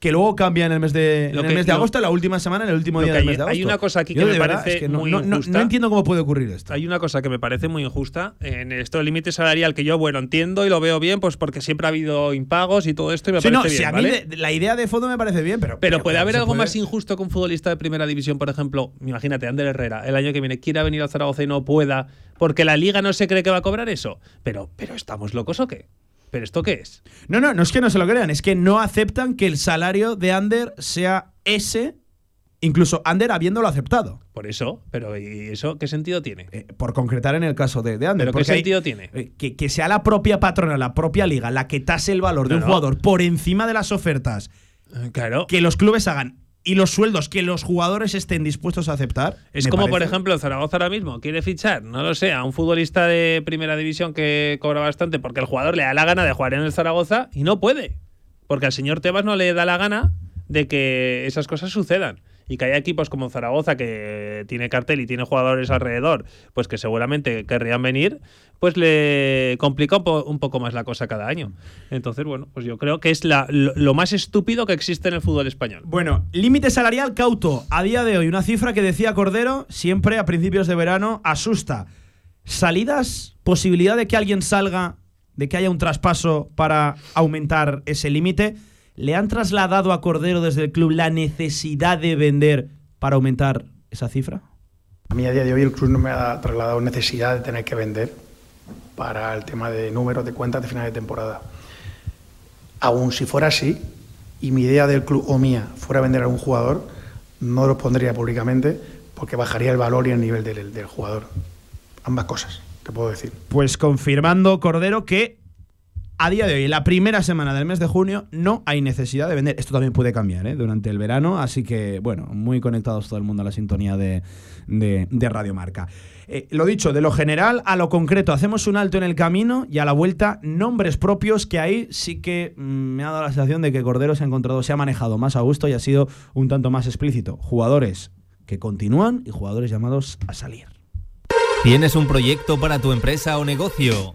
que luego cambia en el mes de, en el mes de agosto, la última semana, en el último día del mes de agosto. Hay una cosa aquí que me parece no, muy injusta. No, entiendo cómo puede ocurrir esto. Hay una cosa que me parece muy injusta en esto del límite salarial que yo, bueno, entiendo y lo veo bien, pues porque siempre ha habido impagos y todo esto y me parece bien. Si a mí la idea de fondo me parece bien, pero. Pero, puede haber algo más injusto que un futbolista de primera división, por ejemplo, imagínate, Ander Herrera, el año que viene quiera venir al Zaragoza y no pueda, porque la liga no se cree que va a cobrar eso. Pero, pero ¿estamos locos o qué? ¿Pero esto qué es? No, no, no es que no se lo crean, es que no aceptan que el salario de Ander sea ese, incluso Ander habiéndolo aceptado. Por eso, pero ¿y eso qué sentido tiene? Eh, por concretar en el caso de, de Ander. ¿Pero qué sentido tiene? Eh, que, sea la propia patrona, la propia liga, la que tase el valor de un jugador por encima de las ofertas. Claro. Que los clubes hagan y los sueldos que los jugadores estén dispuestos a aceptar. Es como, por ejemplo, Zaragoza ahora mismo quiere fichar, no lo sé, a un futbolista de primera división que cobra bastante porque el jugador le da la gana de jugar en el Zaragoza y no puede. Porque al señor Tebas no le da la gana de que esas cosas sucedan y que haya equipos como Zaragoza que tiene cartel y tiene jugadores alrededor, pues que seguramente querrían venir, pues le complica un, poco más la cosa cada año. Entonces, bueno, pues yo creo que es la, lo, más estúpido que existe en el fútbol español. Bueno, límite salarial cauto. A día de hoy, una cifra que decía Cordero, siempre a principios de verano, asusta. ¿Salidas? ¿Posibilidad de que alguien salga, de que haya un traspaso para aumentar ese límite? ¿Le han trasladado a Cordero desde el club la necesidad de vender para aumentar esa cifra? A mí a día de hoy el club no me ha trasladado necesidad de tener que vender para el tema de números de cuentas de final de temporada. Aún si fuera así, y mi idea del club o mía fuera vender a un jugador, no lo pondría públicamente porque bajaría el valor y el nivel del, del jugador. Ambas cosas, te puedo decir. Pues confirmando Cordero que a día de hoy, la primera semana del mes de junio, no hay necesidad de vender. Esto también puede cambiar ¿eh? durante el verano, así que, bueno, muy conectados todo el mundo a la sintonía de, de, Radio Marca. Eh, lo dicho, de lo general a lo concreto, hacemos un alto en el camino y a la vuelta, nombres propios que ahí sí que mm, me ha dado la sensación de que Cordero se ha encontrado, se ha manejado más a gusto y ha sido un tanto más explícito. Jugadores que continúan y jugadores llamados a salir. ¿Tienes un proyecto para tu empresa o negocio?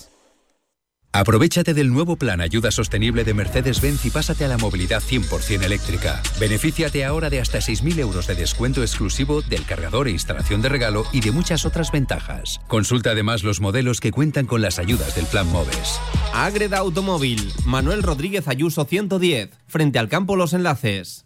Aprovechate del nuevo plan Ayuda Sostenible de Mercedes-Benz y pásate a la movilidad 100% eléctrica. Benefíciate ahora de hasta 6.000 euros de descuento exclusivo del cargador e instalación de regalo y de muchas otras ventajas. Consulta además los modelos que cuentan con las ayudas del plan MOVES. Agreda Automóvil, Manuel Rodríguez Ayuso 110, frente al campo Los Enlaces.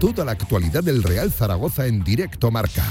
Toda la actualidad del Real Zaragoza en directo marca.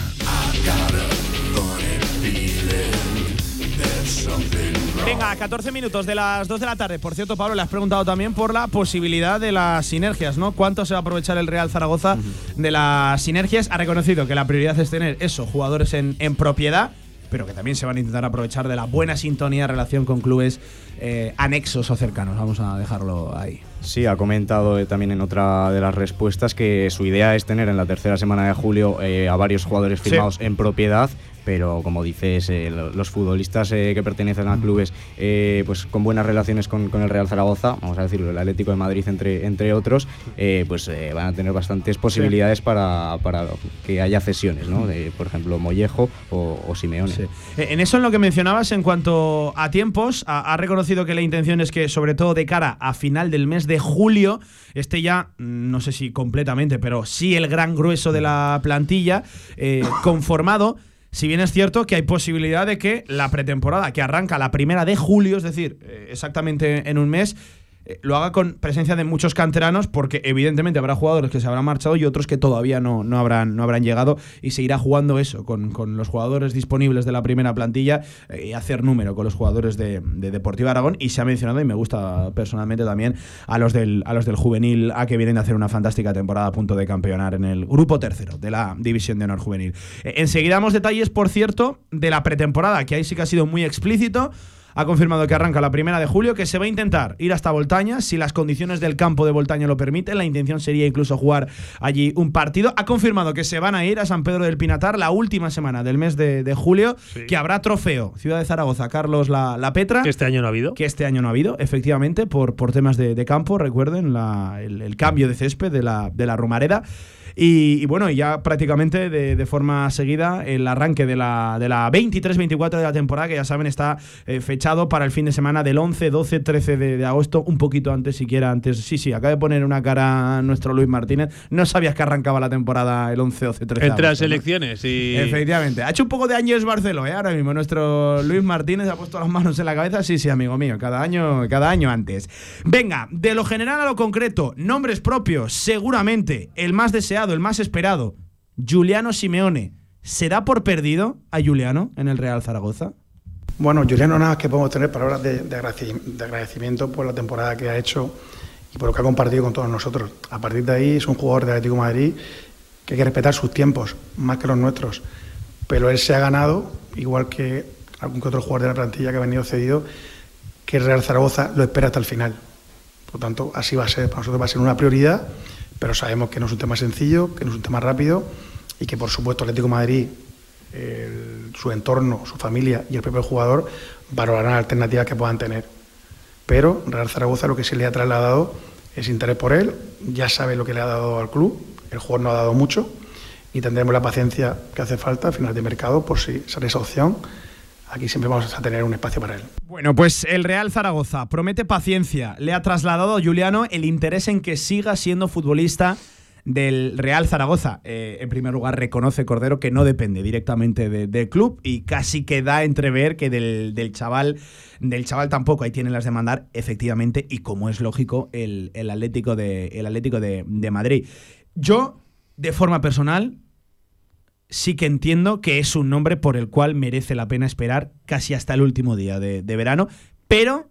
Venga, 14 minutos de las 2 de la tarde. Por cierto, Pablo, le has preguntado también por la posibilidad de las sinergias, ¿no? ¿Cuánto se va a aprovechar el Real Zaragoza de las sinergias? Ha reconocido que la prioridad es tener eso, jugadores en, en propiedad, pero que también se van a intentar aprovechar de la buena sintonía en relación con clubes eh, anexos o cercanos. Vamos a dejarlo ahí. Sí, ha comentado eh, también en otra de las respuestas que su idea es tener en la tercera semana de julio eh, a varios jugadores firmados en propiedad pero como dices, eh, lo- los futbolistas eh, que pertenecen a clubes eh, pues con buenas relaciones con, con el Real Zaragoza, vamos a decirlo, el Atlético de Madrid entre, entre otros, eh, pues van a tener bastantes posibilidades para, para que haya cesiones, ¿no? De, por ejemplo, Mollejo o, o Simeone. En eso en lo que mencionabas en cuanto a tiempos, ha, ha reconocido que la intención es que, sobre todo de cara a final del mes de julio, esté ya, mm, no sé si completamente, pero sí el gran grueso de la plantilla conformado. Si bien es cierto que hay posibilidad de que la pretemporada, que arranca la primera de julio, es decir, eh, exactamente en un mes, lo haga con presencia de muchos canteranos, porque evidentemente habrá jugadores que se habrán marchado y otros que todavía no, no, habrán, no habrán llegado, y se irá jugando eso, con, con los jugadores disponibles de la primera plantilla eh, y hacer número con los jugadores de, de Deportivo Aragón. Y se ha mencionado, y me gusta personalmente también, a los del, a los del juvenil A que vienen a hacer una fantástica temporada a punto de campeonar en el grupo tercero de la División de Honor Juvenil. Eh, enseguida damos detalles, por cierto, de la pretemporada, que ahí sí que ha sido muy explícito ha confirmado que arranca la primera de julio, que se va a intentar ir hasta Voltaña, si las condiciones del campo de Voltaña lo permiten. La intención sería incluso jugar allí un partido. Ha confirmado que se van a ir a San Pedro del Pinatar la última semana del mes de, de julio, que habrá trofeo. Ciudad de Zaragoza, Carlos La, la Petra. Que este año no ha habido. Que este año no ha habido, efectivamente, por, por temas de, de campo, recuerden, la- el, el cambio de césped de la, de la Romareda. Y, y bueno, y ya prácticamente de, de forma seguida el arranque de la, de la 23-24 de la temporada, que ya saben está eh, fechado para el fin de semana del 11, 12, 13 de, de agosto, un poquito antes, siquiera antes. Sí, sí, acaba de poner una cara nuestro Luis Martínez. No sabías que arrancaba la temporada el 11, 12, 13 de Entre las agosto, ¿no? elecciones y. Efectivamente. Ha hecho un poco de años Barceló, ¿eh? Ahora mismo nuestro Luis Martínez ha puesto las manos en la cabeza. Sí, sí, amigo mío. Cada año, cada año antes. Venga, de lo general a lo concreto. Nombres propios. Seguramente el más deseado, el más esperado. Juliano Simeone. ¿Se da por perdido a Juliano en el Real Zaragoza? Bueno, Juliano, nada más que podemos tener palabras de, de agradeci- de agradecimiento por la temporada que ha hecho y por lo que ha compartido con todos nosotros. A partir de ahí es un jugador de Atlético Madrid que hay que respetar sus tiempos, más que los nuestros. Pero él se ha ganado, igual que algún que otro jugador de la plantilla que ha venido cedido, que el Real Zaragoza lo espera hasta el final. Por tanto, así va a ser. Para nosotros va a ser una prioridad, pero sabemos que no es un tema sencillo, que no es un tema rápido y que, por supuesto, Atlético de Madrid, su entorno, su familia y el propio jugador valorarán alternativas que puedan tener. Pero Real Zaragoza lo que se le ha trasladado es interés por él, ya sabe lo que le ha dado al club, el jugador no ha dado mucho y tendremos la paciencia que hace falta al final de mercado por si sale esa opción. Aquí siempre vamos a tener un espacio para él. Bueno, pues el Real Zaragoza promete paciencia. Le ha trasladado a Juliano el interés en que siga siendo futbolista del Real Zaragoza. Eh, en primer lugar, reconoce Cordero que no depende directamente del club y casi que da entrever que del, chaval del chaval tampoco. Ahí tienen las de mandar, efectivamente, y como es lógico, el, Atlético, de, el Atlético de, de Madrid. Yo, de forma personal, sí que entiendo que es un nombre por el cual merece la pena esperar casi hasta el último día de, verano, pero,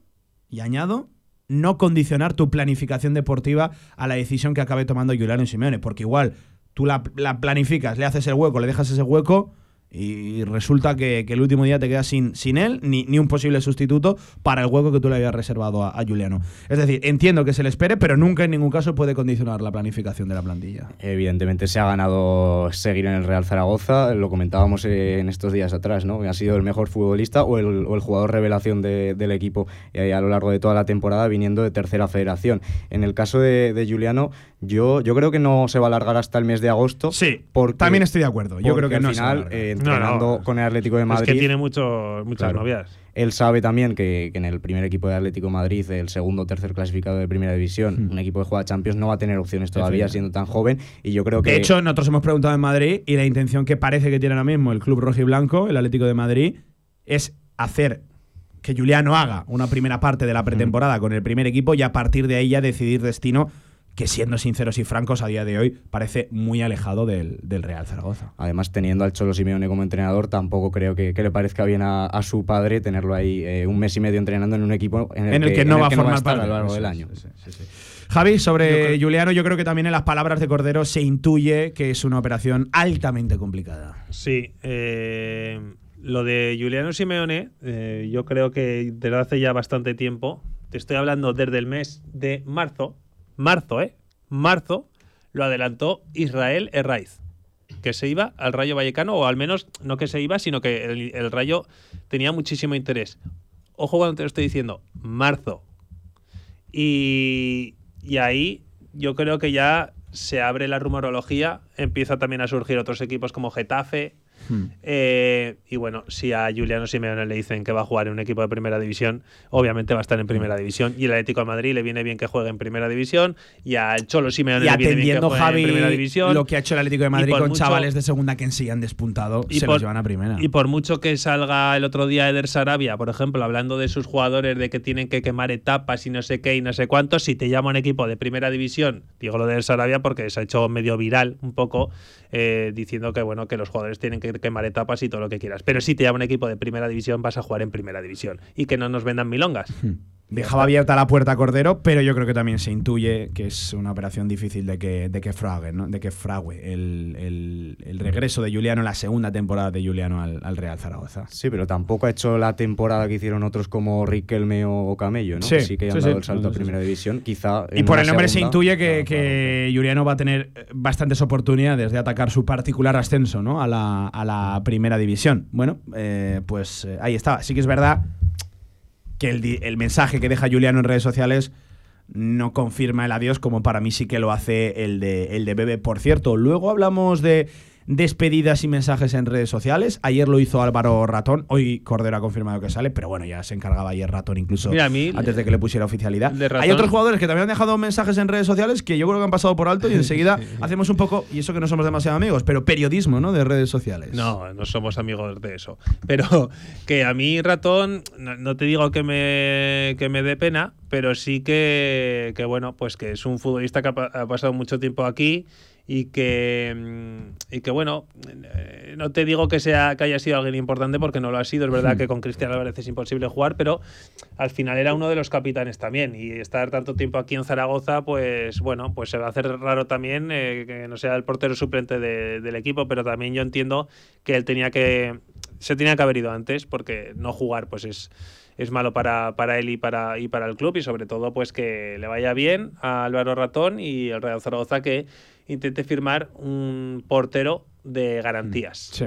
y añado, no condicionar tu planificación deportiva a la decisión que acabe tomando Juliano Simeone, porque igual tú la, la planificas, le haces el hueco, le dejas ese hueco y resulta que, el último día te quedas sin, sin él ni, ni, un posible sustituto para el hueco que tú le habías reservado a, Juliano. Es decir, entiendo que se le espere, pero nunca en ningún caso puede condicionar la planificación de la plantilla. Evidentemente se ha ganado seguir en el Real Zaragoza, lo comentábamos en estos días atrás, ¿no? Ha sido el mejor futbolista o el, jugador revelación del equipo eh, a lo largo de toda la temporada viniendo de tercera federación. En el caso de, Juliano, yo, yo creo que no se va a alargar hasta el mes de agosto. Sí, también estoy de acuerdo. Yo creo que al final, entrenando con el Atlético de Madrid. Es que tiene mucho, muchas novias. Él sabe también que, en el primer equipo de Atlético de Madrid, el segundo o tercer clasificado de Primera División, hmm. un equipo que juega Champions no va a tener opciones todavía siendo tan joven. Y yo creo que. De hecho, nosotros hemos preguntado en Madrid y la intención que parece que tiene ahora mismo el club rojo y blanco, el Atlético de Madrid, es hacer que Juliano haga una primera parte de la pretemporada con el primer equipo y a partir de ahí ya decidir destino que siendo sinceros y francos a día de hoy parece muy alejado del, Real Zaragoza. Además, teniendo al Cholo Simeone como entrenador, tampoco creo que, le parezca bien a, su padre tenerlo ahí eh, un mes y medio entrenando en un equipo en el, que, no va a formar parte a lo largo del año. Javi, sobre Juliano, yo creo que también en las palabras de Cordero se intuye que es una operación altamente complicada. Sí, eh, lo de Juliano Simeone, eh, yo creo que desde hace ya bastante tiempo, te estoy hablando desde el mes de marzo, marzo, ¿eh? Marzo lo adelantó Israel Herraiz, que se iba al Rayo Vallecano, o al menos no que se iba, sino que el, Rayo tenía muchísimo interés. Ojo cuando te lo estoy diciendo, marzo. Y, y ahí yo creo que ya se abre la rumorología, empieza también a surgir otros equipos como Getafe, Hmm. Eh, y bueno, si a Juliano Simeone le dicen que va a jugar en un equipo de primera división, obviamente va a estar en primera hmm. división. Y el Atlético de Madrid le viene bien que juegue en primera división. Y al Cholo Simeone le viene bien que juegue en primera división. Lo que ha hecho el Atlético de Madrid con chavales de segunda que en sí han despuntado, y se los llevan a primera. Y por mucho que salga el otro día Eder Sarabia, por ejemplo, hablando de sus jugadores de que tienen que quemar etapas y no sé qué y no sé cuánto, si te llama un equipo de primera división, digo lo de Eder Sarabia porque se ha hecho medio viral un poco, eh, diciendo que bueno que los jugadores tienen que quemar etapas y todo lo que quieras. Pero si te llama un equipo de primera división, vas a jugar en primera división. Y que no nos vendan milongas. Hmm. Dejaba abierta la puerta a Cordero, pero yo creo que también se intuye que es una operación difícil de que, de que frague, ¿no? de que frague el, regreso de Juliano en la segunda temporada de Juliano al, Real Zaragoza. Sí, pero tampoco ha hecho la temporada que hicieron otros como Riquelme o Camello, ¿no? Sí, que han dado el salto a primera división. Quizá y por el nombre se intuye que, Juliano va a tener bastantes oportunidades de atacar su particular ascenso ¿no? a, la, primera división. Bueno, eh, pues eh, ahí está. Sí que es verdad que el, mensaje que deja Juliano en redes sociales no confirma el adiós como para mí sí que lo hace el de, el de Bebe. Por cierto, luego hablamos de despedidas y mensajes en redes sociales. Ayer lo hizo Álvaro Ratón, hoy Cordero ha confirmado que sale, pero bueno, ya se encargaba ayer Ratón incluso antes de que le pusiera oficialidad. Hay otros jugadores que también han dejado mensajes en redes sociales que yo creo que han pasado por alto y enseguida hacemos un poco, y eso que no somos demasiado amigos, pero periodismo, ¿no? De redes sociales. No, no somos amigos de eso. Pero que a mí Ratón, no, te digo que me, que me dé pena, pero sí que, que, bueno, pues que es un futbolista que ha pasado mucho tiempo aquí y que, mm, y que bueno, eh, no te digo que, sea, que haya sido alguien importante porque no lo ha sido, es verdad hmm. que con Cristiano Álvarez es imposible jugar, pero al final era uno de los capitanes también. Y estar tanto tiempo aquí en Zaragoza, pues bueno, pues se va a hacer raro también eh, que no sea el portero suplente del equipo, pero también yo entiendo que él tenía que, se tenía que haber ido antes porque no jugar pues es es malo para, para él y para, y para el club. Y sobre todo pues que le vaya bien a Álvaro Ratón y el Real Zaragoza que intente firmar un portero de garantías. Sí.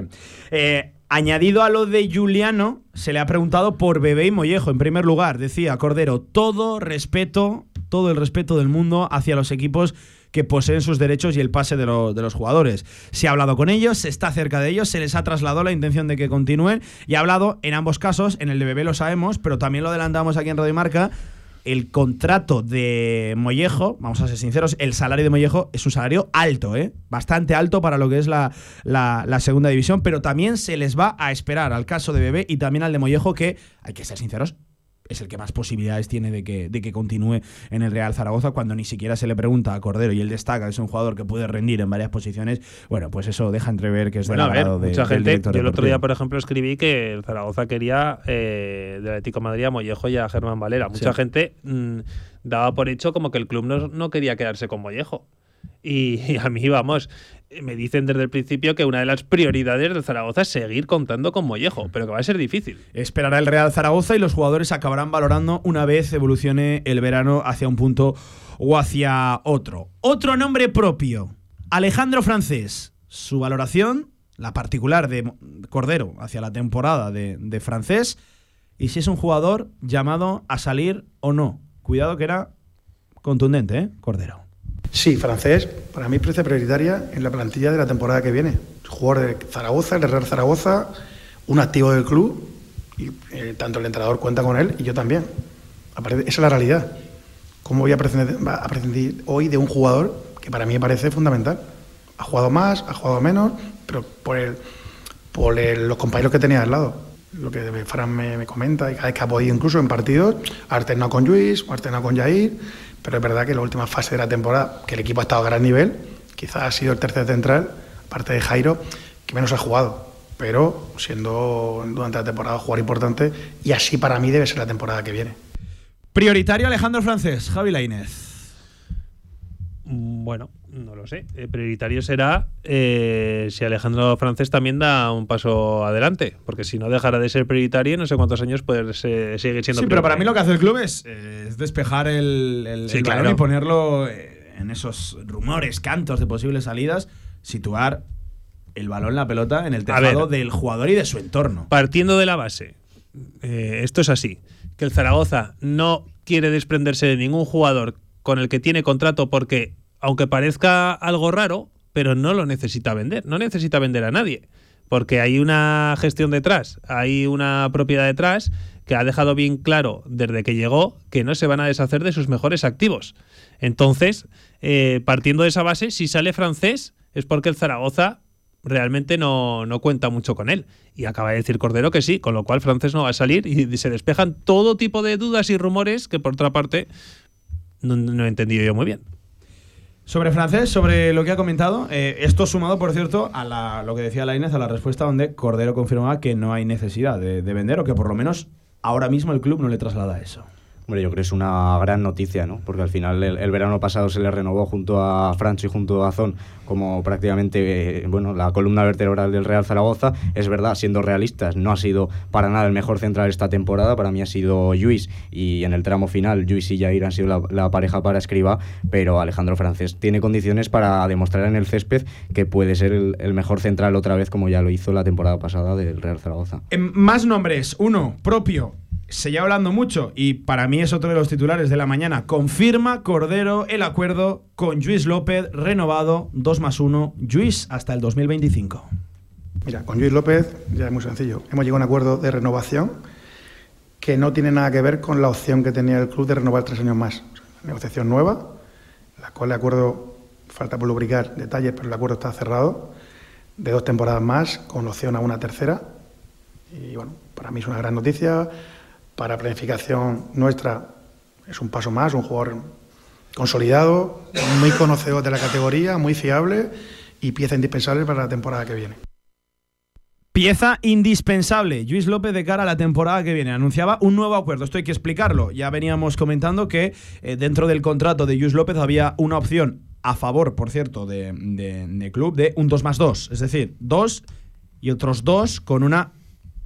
Eh, añadido a lo de Juliano, se le ha preguntado por Bebé y Mollejo. En primer lugar, decía Cordero, todo respeto, todo el respeto del mundo hacia los equipos que poseen sus derechos y el pase de, de los jugadores. Se ha hablado con ellos, se está cerca de ellos, se les ha trasladado la intención de que continúen y ha hablado en ambos casos, en el de Bebé lo sabemos, pero también lo adelantamos aquí en Radio Marca el contrato de Mollejo, vamos a ser sinceros, el salario de Mollejo es un salario alto, ¿eh? bastante alto para lo que es la, la, segunda división, pero también se les va a esperar al caso de Bebé y también al de Mollejo, que hay que ser sinceros, es el que más posibilidades tiene de que, de que continúe en el Real Zaragoza cuando ni siquiera se le pregunta a Cordero y él destaca que es un jugador que puede rendir en varias posiciones. Bueno, pues eso deja entrever que es bueno, del agrado de, mucha gente. Yo el otro día, por ejemplo, escribí que el Zaragoza quería eh, del Atlético Madrid a Mollejo y a Germán Valera. Mucha gente mm, daba por hecho como que el club no, no quería quedarse con Mollejo. Y, a mí, vamos, me dicen desde el principio que una de las prioridades de Zaragoza es seguir contando con Mollejo, pero que va a ser difícil. Esperará el Real Zaragoza y los jugadores acabarán valorando una vez evolucione el verano hacia un punto o hacia otro. Otro nombre propio, Alejandro Francés. Su valoración, la particular de Cordero hacia la temporada de, de Francés, y si es un jugador llamado a salir o no. Cuidado que era contundente, ¿eh? Cordero. Sí, francés, para mí parece prioritaria en la plantilla de la temporada que viene. Jugador de Zaragoza, el Real Zaragoza, un activo del club, y eh, tanto el entrenador cuenta con él y yo también. Esa es la realidad. ¿Cómo voy a prescindir, hoy de un jugador que para mí me parece fundamental? Ha jugado más, ha jugado menos, pero por, el, por los compañeros que tenía al lado. Lo que Fran me, comenta, y cada vez que ha podido, incluso en partidos, ha alternado con Luis, ha alternado con Jair pero es verdad que en la última fase de la temporada, que el equipo ha estado a gran nivel, quizás ha sido el tercer central, aparte de Jairo, que menos ha jugado. Pero siendo durante la temporada un jugador importante, y así para mí debe ser la temporada que viene. Prioritario Alejandro Francés, Javi Lainez. Bueno, no lo sé. Eh, prioritario será eh, si Alejandro Francés también da un paso adelante, porque si no dejara de ser prioritario, no sé cuántos años puede seguir siendo. Sí, pero para mí lo que hace el club es, eh, despejar el, el, y ponerlo en esos rumores, cantos de posibles salidas, situar el balón, la pelota en el tejado del jugador y de su entorno. Partiendo de la base, esto es así, que el Zaragoza no quiere desprenderse de ningún jugador con el que tiene contrato porque aunque parezca algo raro, pero no lo necesita vender, no necesita vender a nadie, porque hay una gestión detrás, hay una propiedad detrás que ha dejado bien claro desde que llegó que no se van a deshacer de sus mejores activos. Entonces, eh, partiendo de esa base, si sale francés es porque el Zaragoza realmente no, cuenta mucho con él. Y acaba de decir Cordero que sí, con lo cual francés no va a salir y se despejan todo tipo de dudas y rumores que por otra parte no, no he entendido yo muy bien. Sobre francés, sobre lo que ha comentado, eh, esto sumado, por cierto, a lo que decía la Inés, a la respuesta donde Cordero confirmaba que no hay necesidad de vender o que por lo menos ahora mismo el club no le traslada eso. Yo creo que es una gran noticia, ¿no? Porque al final el, verano pasado se le renovó junto a Francho y junto a Zon como prácticamente eh, bueno, la columna vertebral del Real Zaragoza. Es verdad, siendo realistas, no ha sido para nada el mejor central esta temporada. Para mí ha sido Luis y en el tramo final Luis y Jair han sido la, pareja para escriba, pero Alejandro Francés tiene condiciones para demostrar en el césped que puede ser el, el mejor central otra vez como ya lo hizo la temporada pasada del Real Zaragoza. Más nombres. Uno, propio se lleva hablando mucho y para mí es otro de los titulares de la mañana. Confirma Cordero el acuerdo con Luis López, renovado 2 más 1, Luis hasta el 2025. Mira, con Luis López ya es muy sencillo. Hemos llegado a un acuerdo de renovación que no tiene nada que ver con la opción que tenía el club de renovar tres años más. negociación nueva, la cual el acuerdo, falta por lubricar detalles, pero el acuerdo está cerrado, de dos temporadas más, con opción a una tercera. Y bueno, para mí es una gran noticia para planificación nuestra es un paso más, un jugador consolidado, muy conocedor de la categoría, muy fiable y pieza indispensable para la temporada que viene. Pieza indispensable. Luis López de cara a la temporada que viene. Anunciaba un nuevo acuerdo. Esto hay que explicarlo. Ya veníamos comentando que eh, dentro del contrato de Luis López había una opción a favor, por cierto, de, de club de un 2 más 2. Es decir, dos y otros dos con una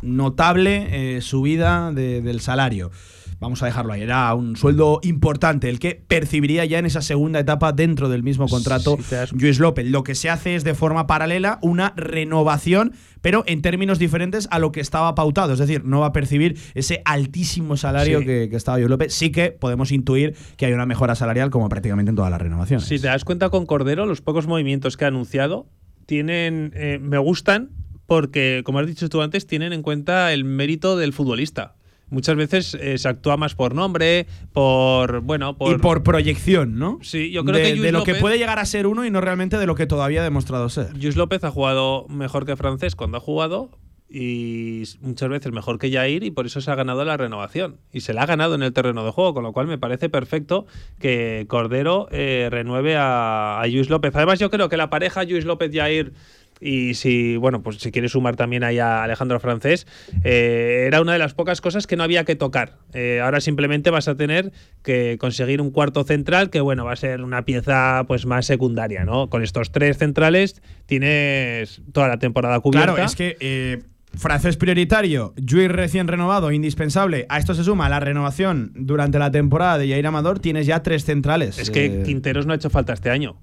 notable eh, subida del salario. vamos a dejarlo ahí, era un sueldo importante, el que percibiría ya en esa segunda etapa dentro del mismo contrato Luis López. Lo que se hace es de forma paralela una renovación, pero en términos diferentes a lo que estaba pautado, es decir, no va a percibir ese altísimo salario que, que, estaba Luis López. Sí que podemos intuir que hay una mejora salarial como prácticamente en todas las renovaciones. Si te das cuenta con Cordero, los pocos movimientos que ha anunciado tienen, eh, me gustan porque, como has dicho tú antes, tienen en cuenta el mérito del futbolista. Muchas veces eh, se actúa más por nombre, por bueno, por y por proyección, ¿no? Sí, yo creo de, que de lo López, que puede llegar a ser uno y no realmente de lo que todavía ha demostrado ser. Luis López ha jugado mejor que Francés cuando ha jugado y muchas veces mejor que Jair y por eso se ha ganado la renovación y se la ha ganado en el terreno de juego, con lo cual me parece perfecto que Cordero eh, renueve a, a Luis López. Además yo creo que la pareja Luis López-Jair y si, bueno, pues si quieres sumar también ahí a Alejandro Francés, eh, era una de las pocas cosas que no había que tocar. Eh, ahora simplemente vas a tener que conseguir un cuarto central que, bueno, va a ser una pieza pues más secundaria, ¿no? Con estos tres centrales tienes toda la temporada cubierta. Claro, es que eh, francés prioritario, Juiz recién renovado, indispensable. A esto se suma la renovación durante la temporada de Jair Amador. Tienes ya tres centrales. Es que Quinteros no ha hecho falta este año.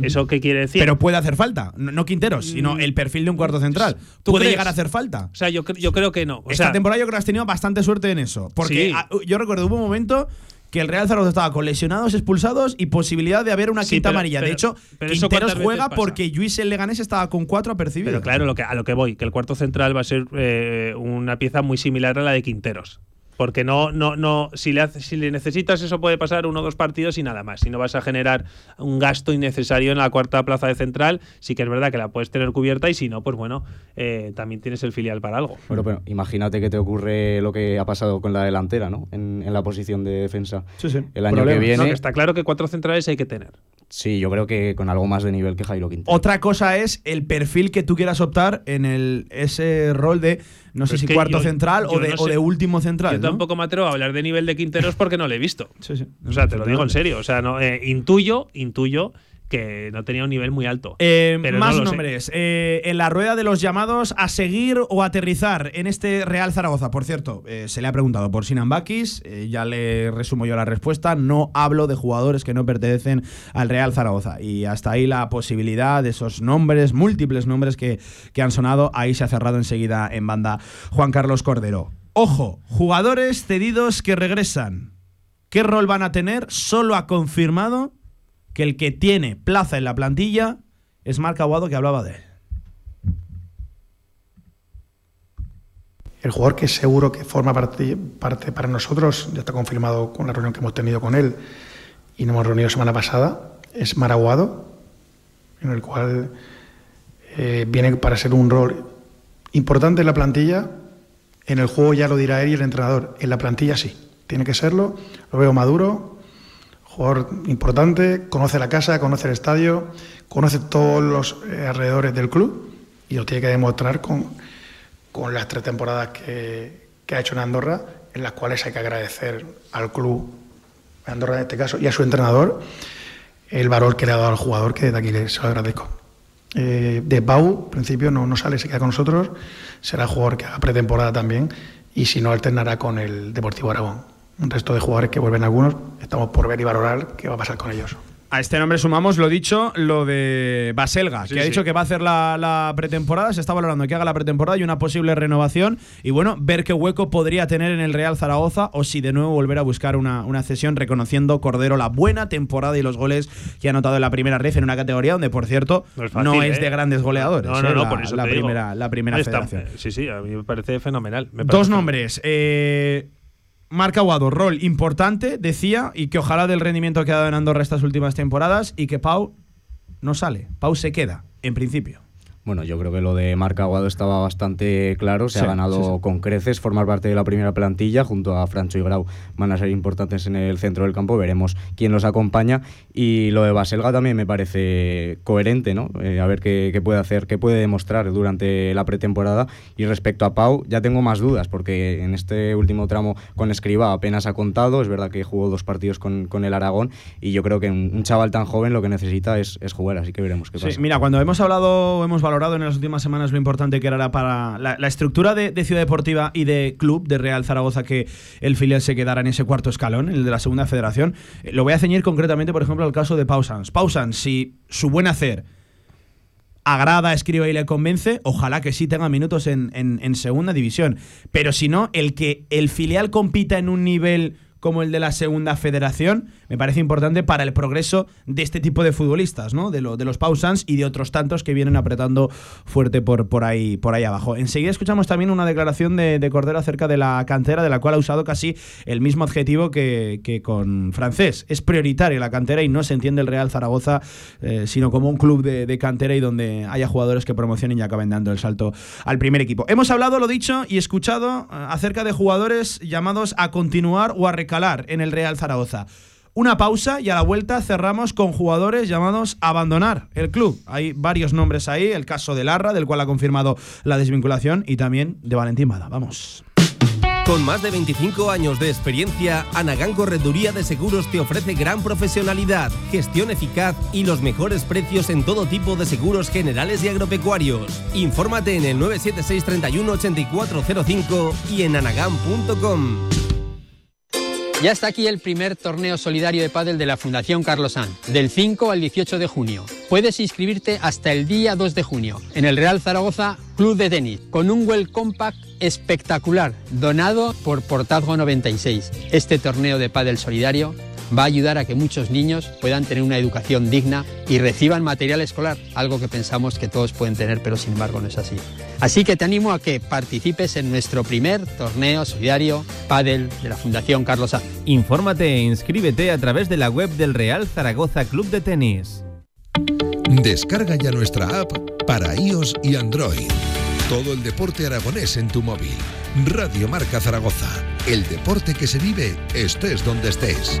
¿Eso qué quiere decir? Pero puede hacer falta. No, no Quinteros, sino el perfil de un cuarto central. ¿Tú Puede crees? llegar a hacer falta. O sea, yo, yo creo que no. O Esta sea, temporada yo creo que has tenido bastante suerte en eso. Porque Sí. yo recuerdo, hubo un momento que el Real Zaragoza estaba con lesionados, expulsados y posibilidad de haber una Sí, quinta pero- amarilla. de hecho, pero Quinteros juega porque Luis el Leganés estaba con cuatro apercibidos. Pero claro, lo que, a lo que voy, que el cuarto central va a ser eh, una pieza muy similar a la de Quinteros. Porque no, no, no, si le, hace- si le necesitas eso puede pasar uno o dos partidos y nada más. Si no vas a generar un gasto innecesario en la cuarta plaza de central, sí que es verdad que la puedes tener cubierta y si no, pues bueno, eh, también tienes el filial para algo. Bueno, pero imagínate que te ocurre lo que ha pasado con la delantera, ¿no? En, en la posición de defensa. Sí, sí. El año Problema. que viene. No, que está claro que cuatro centrales hay que tener. Sí, yo creo que con algo más de nivel que Jairo Quintero. Otra cosa es el perfil que tú quieras optar en el, ese rol de, no sé si cuarto yo- central yo o, de, no o sé. de último central. Yo tampoco me atrevo a hablar de nivel de Quinteros porque no le he visto. Sí, sí. O sea, te lo digo en serio. O sea, no, eh, intuyo, intuyo que no tenía un nivel muy alto. Eh, más no nombres. Eh, en la rueda de los llamados a seguir o aterrizar en este Real Zaragoza. Por cierto, eh, se le ha preguntado por Sinan Bakis. ya le resumo yo la respuesta. No hablo de jugadores que no pertenecen al Real Zaragoza. Y hasta ahí la posibilidad de esos nombres, múltiples nombres que, que han sonado. Ahí se ha cerrado enseguida en banda Juan Carlos Cordero. Ojo, jugadores cedidos que regresan. ¿Qué rol van a tener? Solo ha confirmado que el que tiene plaza en la plantilla es Marc Aguado, que hablaba de él. El jugador que seguro que forma parte, para nosotros, ya está confirmado con la reunión que hemos tenido con él y nos hemos reunido semana pasada, es Maraguado, en el cual eh, viene para ser un rol importante en la plantilla. En el juego ya lo dirá él y el entrenador. En la plantilla sí, tiene que serlo. Lo veo maduro, jugador importante, conoce la casa, conoce el estadio, conoce todos los eh, alrededores del club y lo tiene que demostrar con, con las tres temporadas que, que ha hecho en Andorra, en las cuales hay que agradecer al club, Andorra en este caso, y a su entrenador, el valor que le ha dado al jugador, que desde aquí se lo agradezco. Eh, de Pau, principio, no, no sale, se queda con nosotros, será jugador que haga pretemporada también, y si no, alternará con el Deportivo Aragón. Un resto de jugadores que vuelven algunos, estamos por ver y valorar qué va a pasar con ellos. A este nombre sumamos lo dicho, lo de Baselga, Sí, que ha sí. dicho que va a hacer la, la pretemporada, se está valorando que haga la pretemporada y una posible renovación. Y bueno, ver qué hueco podría tener en el Real Zaragoza o si de nuevo volver a buscar una, una cesión, reconociendo Cordero la buena temporada y los goles que ha anotado en la primera red en una categoría donde, por cierto, No no es de ¿eh? grandes goleadores. No, no, eh, no, la, por eso la te digo. primera, la primera Está- federación. sí, sí, a mí me parece fenomenal. me Dos nombres. Eh, Marc Aguado, rol importante, decía, y que ojalá del rendimiento que ha dado en Andorra estas últimas temporadas y que Pau no sale. Pau se queda, en principio. Bueno, yo creo que lo de Marc Aguado estaba bastante claro. Se Sí, ha ganado sí, sí. con creces formar parte de la primera plantilla. Junto a Francho y Grau van a ser importantes en el centro del campo. Veremos quién los acompaña. Y lo de Baselga también me parece coherente, ¿no? Eh, a ver qué, qué puede hacer, qué puede demostrar durante la pretemporada. Y respecto a Pau, ya tengo más dudas, porque en este último tramo con Escriba apenas ha contado. Es verdad que jugó dos partidos con, con el Aragón. Y yo creo que un, un chaval tan joven lo que necesita es, es jugar. Así que veremos qué Sí, pasa. mira, cuando hemos hablado, hemos valorado en las últimas semanas lo importante que era para la, estructura de, Ciudad Deportiva y de club de Real Zaragoza que el filial se quedara en ese cuarto escalón, el de la segunda federación. Eh, lo voy a ceñir concretamente, por ejemplo, al caso de Pausans. Pausans, si su buen hacer agrada, escribe y le convence, ojalá que sí tenga minutos en segunda división. Pero si no, el que el filial compita en un nivel como el de la segunda federación, me parece importante para el progreso de este tipo de futbolistas, ¿no? De, de los Pausans y de otros tantos que vienen apretando fuerte por, por, ahí, por ahí abajo. Enseguida escuchamos también una declaración de, Cordero acerca de la cantera, de la cual ha usado casi el mismo adjetivo que, con francés. Es prioritaria la cantera y no se entiende el Real Zaragoza, eh, sino como un club de, cantera y donde haya jugadores que promocionen y acaben dando el salto al primer equipo. Hemos hablado, lo dicho, y escuchado eh, acerca de jugadores llamados a continuar o a en el Real Zaragoza. Una pausa y a la vuelta cerramos con jugadores llamados a abandonar el club. Hay varios nombres ahí, el caso de Larra, del cual ha confirmado la desvinculación, y también de Valentín Mada. Vamos. Con más de 25 años de experiencia, Anagán Correduría de Seguros te ofrece gran profesionalidad, gestión eficaz y los mejores precios en todo tipo de seguros generales y agropecuarios. Infórmate en el 976 31 8405 y en anagán.com. Ya está aquí el primer torneo solidario de pádel de la Fundación Carlos Sanz, del 5 al 18 de junio. Puedes inscribirte hasta el día 2 de junio en el Real Zaragoza Club de Tenis, con un Well Compact espectacular, donado por Portazgo 96. Este torneo de pádel solidario va a ayudar a que muchos niños puedan tener una educación digna y reciban material escolar, algo que pensamos que todos pueden tener, pero sin embargo no es así. Así que te animo a que participes en nuestro primer torneo solidario Padel de la Fundación Carlos A. Infórmate e inscríbete a través de la web del Real Zaragoza Club de Tenis. Descarga ya nuestra app para iOS y Android. Todo el deporte aragonés en tu móvil. Radio Marca Zaragoza. El deporte que se vive estés donde estés.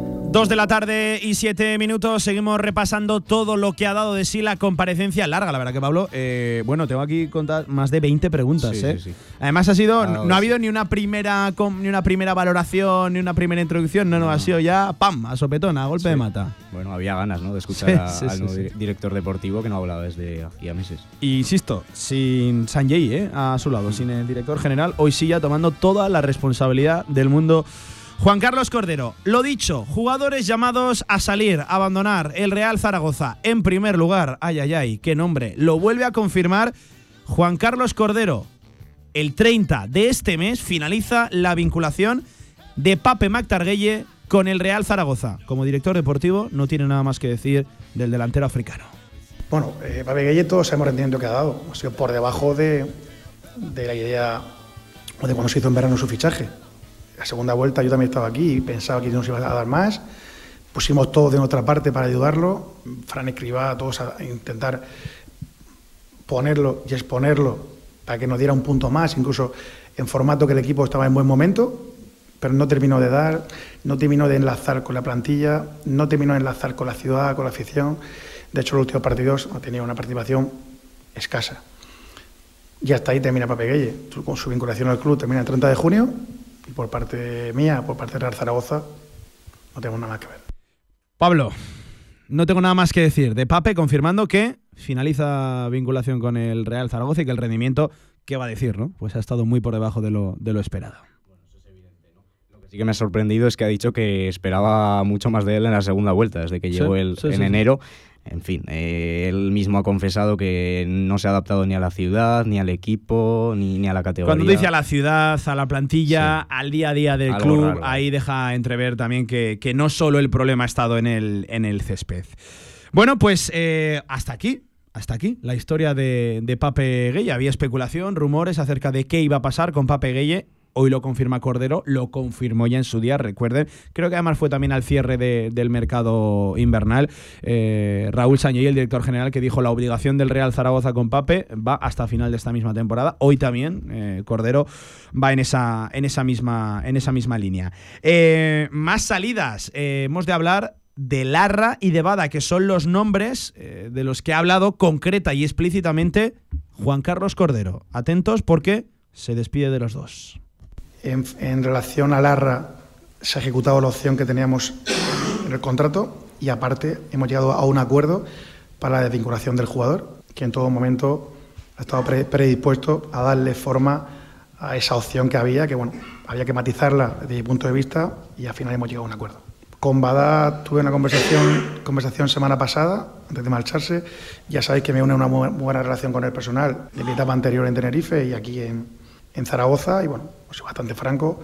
2 de la tarde y 7 minutos. Seguimos repasando todo lo que ha dado de sí la comparecencia larga, la verdad que Pablo. Eh, bueno, tengo aquí contar más de 20 preguntas. ¿eh? Además ha sido, no, ha habido ni una primera ni una primera valoración, ni una primera introducción. No, no, ha sido ya pam, a sopetón, a golpe de mata. Bueno, había ganas, ¿no? De escuchar al nuevo director deportivo que no hablaba desde hacía meses. Y insisto, sin Sanjay ¿eh? a su lado, sin el director general, hoy sí ya tomando toda la responsabilidad del mundo Juan Carlos Cordero, lo dicho, jugadores llamados a salir, a abandonar el Real Zaragoza en primer lugar. Ay, ay, ay, qué nombre. Lo vuelve a confirmar Juan Carlos Cordero. El 30 de este mes finaliza la vinculación de Pape Mactarguelle con el Real Zaragoza. Como director deportivo, no tiene nada más que decir del delantero africano. Bueno, eh, Pape Gueye todos sabemos el rendimiento que ha dado. Ha sido por debajo de, de la idea o de cuando se hizo en verano su fichaje la segunda vuelta yo también estaba aquí y pensaba que nos iba a dar más. Pusimos todo de nuestra parte para ayudarlo. Fran escriba todos a intentar ponerlo y exponerlo para que nos diera un punto más, incluso en formato que el equipo estaba en buen momento, pero no terminó de dar, no terminó de enlazar con la plantilla, no terminó de enlazar con la ciudad, con la afición. De hecho, los últimos partidos ha tenido una participación escasa. Y hasta ahí termina Pape Con su vinculación al club termina el 30 de junio y por parte mía, por parte de Real Zaragoza, no tengo nada más que ver. Pablo, no tengo nada más que decir. De Pape confirmando que finaliza vinculación con el Real Zaragoza y que el rendimiento, ¿qué va a decir? no? Pues ha estado muy por debajo de lo, de lo esperado. Lo que sí que me ha sorprendido es que ha dicho que esperaba mucho más de él en la segunda vuelta, desde que llegó el, en enero. En fin, eh, él mismo ha confesado que no se ha adaptado ni a la ciudad, ni al equipo, ni, a la categoría. Cuando dice a la ciudad, a la plantilla, al día a día del club, ahí deja entrever también que, no solo el problema ha estado en el, en el césped. Bueno, pues eh, hasta aquí hasta aquí la historia de, de Pape Gueye. Había especulación, rumores acerca de qué iba a pasar con Pape Gueye Hoy lo confirma Cordero, lo confirmó ya en su día, recuerden. Creo que además fue también al cierre del mercado invernal. Eh, Raúl Sañey, el director general, que dijo la obligación del Real Zaragoza con Pape va hasta final de esta misma temporada. Hoy también eh, Cordero va en esa, en esa, misma, en esa misma línea. Eh, más salidas. hemos de hablar de Larra y de Bada, que son los nombres de los que ha hablado concreta y explícitamente Juan Carlos Cordero. Atentos porque se despide de los dos. En, relación a Larra, se ha ejecutado la opción que teníamos en el contrato y aparte hemos llegado a un acuerdo para la desvinculación del jugador, que en todo momento ha estado predispuesto a darle forma a esa opción que había, que bueno, había que matizarla desde mi punto de vista y al final hemos llegado a un acuerdo. Con Bada tuve una conversación, conversación semana pasada, antes de marcharse. Ya sabéis que me une una muy buena relación con el personal de mi etapa anterior en Tenerife y aquí en, en Zaragoza y bueno, pues bastante franco.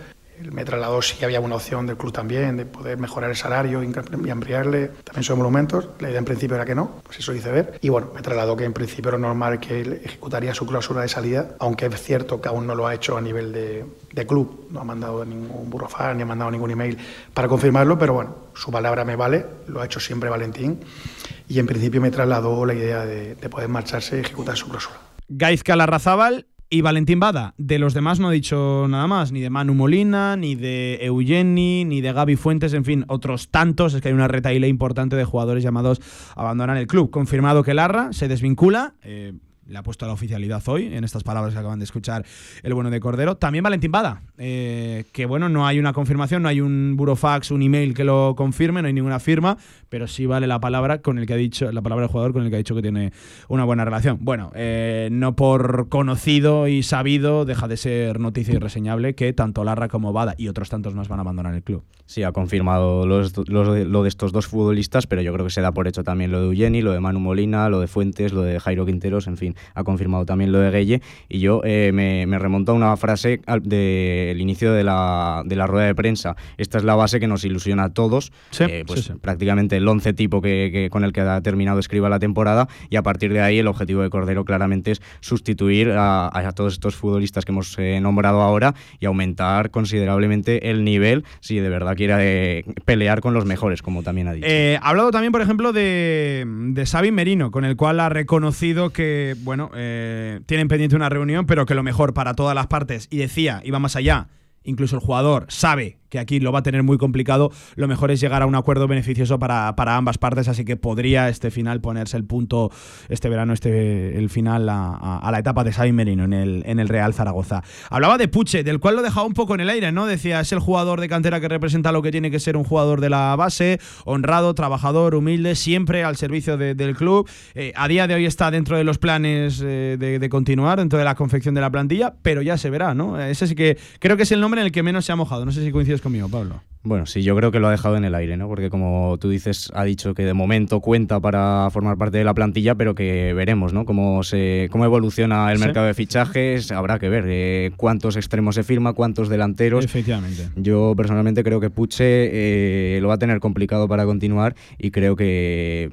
Me trasladó si había una opción del club también, de poder mejorar el salario y ampliarle. También son monumentos. La idea en principio era que no, pues eso hice ver. Y bueno, me trasladó que en principio era normal que él ejecutaría su cláusula de salida, aunque es cierto que aún no lo ha hecho a nivel de, de club. No ha mandado ningún burrofar ni ha mandado ningún email para confirmarlo, pero bueno, su palabra me vale, lo ha hecho siempre Valentín. Y en principio me trasladó la idea de, de poder marcharse y ejecutar su cláusula. Gaizka Larrazábal y Valentín Bada, de los demás no ha dicho nada más, ni de Manu Molina, ni de Eugeni, ni de Gaby Fuentes, en fin, otros tantos. Es que hay una retaíla importante de jugadores llamados a abandonar el club. Confirmado que Larra se desvincula. Eh, le ha puesto la oficialidad hoy, en estas palabras que acaban de escuchar el bueno de Cordero. También Valentín Bada, eh, que bueno, no hay una confirmación, no hay un burofax, un email que lo confirme, no hay ninguna firma, pero sí vale la palabra con el que ha dicho, la palabra del jugador con el que ha dicho que tiene una buena relación. Bueno, eh, no por conocido y sabido deja de ser noticia irreseñable que tanto Larra como Bada y otros tantos más van a abandonar el club. Sí, ha confirmado lo de estos dos futbolistas, pero yo creo que se da por hecho también lo de Eugeni, lo de Manu Molina, lo de Fuentes, lo de Jairo Quinteros, en fin ha confirmado también lo de Gueye. Y yo eh, me, remonto a una frase del inicio de la, de la, rueda de prensa. Esta es la base que nos ilusiona a todos. Eh, pues prácticamente el 11 tipo que, con el que ha terminado escriba la temporada. Y a partir de ahí el objetivo de Cordero claramente es sustituir a, todos estos futbolistas que hemos eh, nombrado ahora y aumentar considerablemente el nivel si de verdad quiere pelear con los mejores, como también ha dicho. ha hablado también, por ejemplo, de, de Xavi Merino, con el cual ha reconocido que, bueno, eh, tienen pendiente una reunión, pero que lo mejor para todas las partes, y decía, iba más allá, incluso el jugador sabe que aquí lo va a tener muy complicado, lo mejor es llegar a un acuerdo beneficioso para, ambas partes, así que podría este final ponerse el punto, este verano, este el final a, la etapa de Xavi Merino en el, en el Real Zaragoza. Hablaba de Puche, del cual lo dejaba un poco en el aire, ¿no? Decía, es el jugador de cantera que representa lo que tiene que ser un jugador de la base, honrado, trabajador, humilde, siempre al servicio del club. Eh, a día de hoy está dentro de los planes eh, de, de, continuar, dentro de la confección de la plantilla, pero ya se verá, ¿no? Ese sí que creo que es el nombre en el que menos se ha mojado. No sé si coincides conmigo, Pablo. Bueno, sí, yo creo que lo ha dejado en el aire, ¿no? Porque como tú dices, ha dicho que de momento cuenta para formar parte de la plantilla, pero que veremos, ¿no? Cómo, se, cómo evoluciona el mercado de fichajes, habrá que ver eh, cuántos extremos se firma, cuántos delanteros. Efectivamente. Yo personalmente creo que Puche eh, lo va a tener complicado para continuar y creo que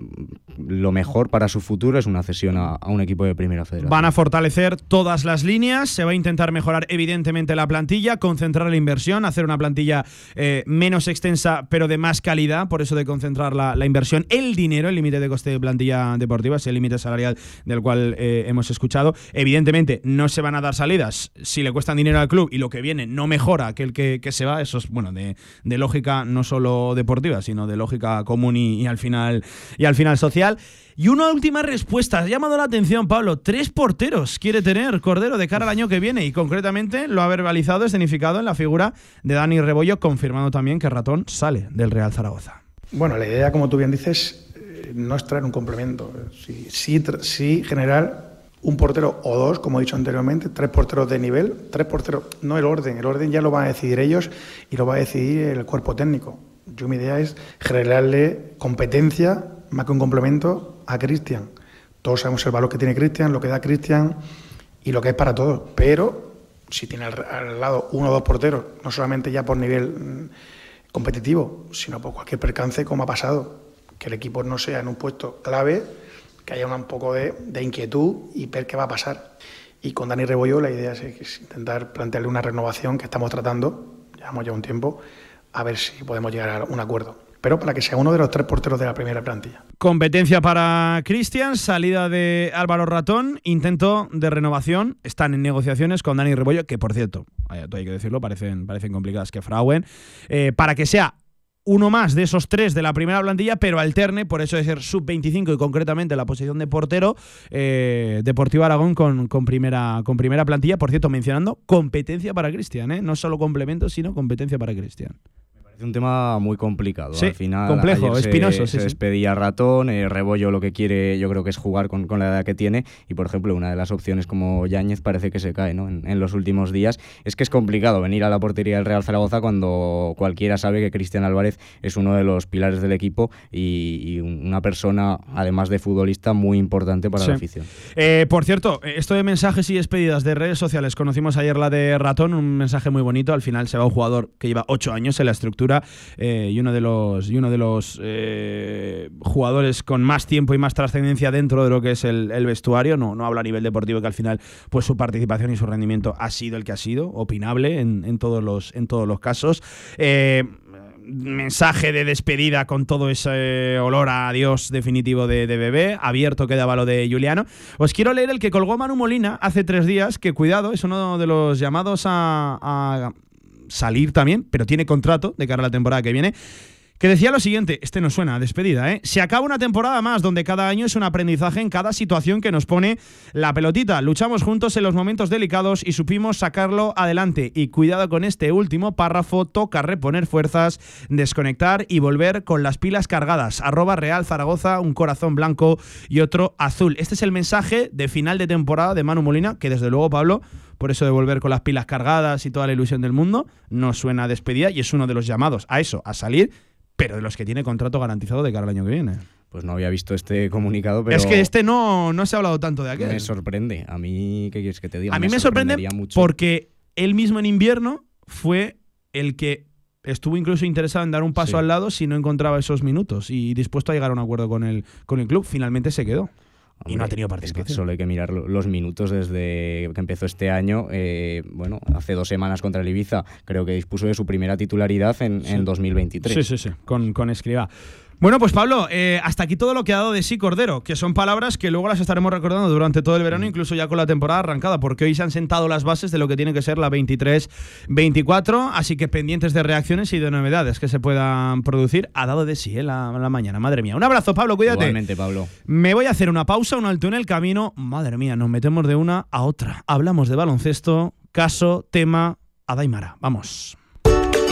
lo mejor para su futuro es una cesión a, un equipo de primera federación. Van a fortalecer todas las líneas, se va a intentar mejorar evidentemente la plantilla, concentrar la inversión, hacer una plantilla eh, menos extensa pero de más calidad, por eso de concentrar la, inversión, el dinero, el límite de coste de plantilla deportiva, es el límite salarial del cual eh, hemos escuchado. Evidentemente no se van a dar salidas si le cuestan dinero al club y lo que viene no mejora aquel que, que se va, eso es bueno de, lógica no solo deportiva, sino de lógica común y al final y al final social. Y una última respuesta, ha llamado la atención Pablo, tres porteros quiere tener Cordero de cara al año que viene. Y concretamente lo ha verbalizado, escenificado en la figura de Dani Rebollo, confirmando también que Ratón sale del Real Zaragoza. Bueno, la idea, como tú bien dices, eh, no es traer un complemento, sí, sí, sí generar un portero o dos, como he dicho anteriormente, tres porteros de nivel, tres porteros, no el orden, el orden ya lo van a decidir ellos y lo va a decidir el cuerpo técnico. Yo mi idea es generarle competencia más que un complemento, a Cristian. Todos sabemos el valor que tiene Cristian, lo que da Cristian y lo que es para todos. Pero si tiene al, lado uno o dos porteros, no solamente ya por nivel mm, competitivo, sino por cualquier percance como ha pasado, que el equipo no sea en un puesto clave, que haya un poco de, inquietud y ver qué va a pasar. Y con Dani Rebollo la idea es, intentar plantearle una renovación que estamos tratando, llevamos ya un tiempo, a ver si podemos llegar a un acuerdo. Pero para que sea uno de los tres porteros de la primera plantilla. Competencia para Cristian, salida de Álvaro Ratón, intento de renovación. Están en negociaciones con Dani Rebollo, que por cierto, hay, hay que decirlo, parecen, parecen complicadas que Frauen, eh, para que sea uno más de esos tres de la primera plantilla, pero alterne, por eso de ser sub-25 y concretamente la posición de portero, eh, Deportivo Aragón con, con, primera, con primera plantilla. Por cierto, mencionando competencia para Cristian, ¿eh? no solo complemento, sino competencia para Cristian. Es un tema muy complicado. Sí, Al final, complejo, espinoso, Se, sí, se sí. despedía Ratón, eh, Rebollo lo que quiere yo creo que es jugar con, con la edad que tiene y por ejemplo una de las opciones como Yáñez parece que se cae ¿no? en, en los últimos días. Es que es complicado venir a la portería del Real Zaragoza cuando cualquiera sabe que Cristian Álvarez es uno de los pilares del equipo y, y una persona además de futbolista muy importante para la afición. Eh, por cierto, esto de mensajes y despedidas de redes sociales, conocimos ayer la de Ratón, un mensaje muy bonito. Al final se va un jugador que lleva ocho años en la estructura eh, y uno de los, y uno de los eh, jugadores con más tiempo y más trascendencia dentro de lo que es el, vestuario. No, no habla a nivel deportivo, que al final pues su participación y su rendimiento ha sido el que ha sido, opinable en, todos, los, en todos los casos. Eh, mensaje de despedida con todo ese olor a adiós definitivo de, bebé. Abierto quedaba lo de Juliano. Os quiero leer el que colgó Manu Molina hace tres días, que cuidado, es uno de los llamados a salir también, pero tiene contrato de cara a la temporada que viene. Que decía lo siguiente, este no suena a despedida, ¿eh? Se acaba una temporada más donde cada año es un aprendizaje en cada situación que nos pone la pelotita. Luchamos juntos en los momentos delicados y supimos sacarlo adelante. Y cuidado con este último párrafo, toca reponer fuerzas, desconectar y volver con las pilas cargadas. Arroba Real Zaragoza, un corazón blanco y otro azul. Este es el mensaje de final de temporada de Manu Molina, que desde luego, Pablo, por eso de volver con las pilas cargadas y toda la ilusión del mundo, no suena a despedida y es uno de los llamados a eso, a salir pero de los que tiene contrato garantizado de cara al año que viene. Pues no había visto este comunicado, pero es que este no, no se ha hablado tanto de aquel. me sorprende. A mí, ¿qué quieres que te diga? A mí me, sorprende mucho. porque él mismo en invierno fue el que estuvo incluso interesado en dar un paso Sí. al lado si no encontraba esos minutos y dispuesto a llegar a un acuerdo con el, con el club. Finalmente se quedó. Y no ha tenido Es que participación. solo hay que mirar lo- los minutos desde que empezó este año. eh, bueno, hace dos semanas contra el Ibiza, creo que dispuso de su primera titularidad en, en 2023. Sí, sí, sí, con, con Escribá. Bueno, pues Pablo, eh, hasta aquí todo lo que ha dado de sí Cordero, que son palabras que luego las estaremos recordando durante todo el verano, incluso ya con la temporada arrancada, porque hoy se han sentado las bases de lo que tiene que ser la 23-24, así que pendientes de reacciones y de novedades que se puedan producir. Ha dado de sí eh, la, la mañana, madre mía. Un abrazo, Pablo, cuídate. Igualmente, Pablo. Me voy a hacer una pausa, un alto en el camino. Madre mía, nos metemos de una a otra. Hablamos de baloncesto, caso, tema, Adaimara. Vamos.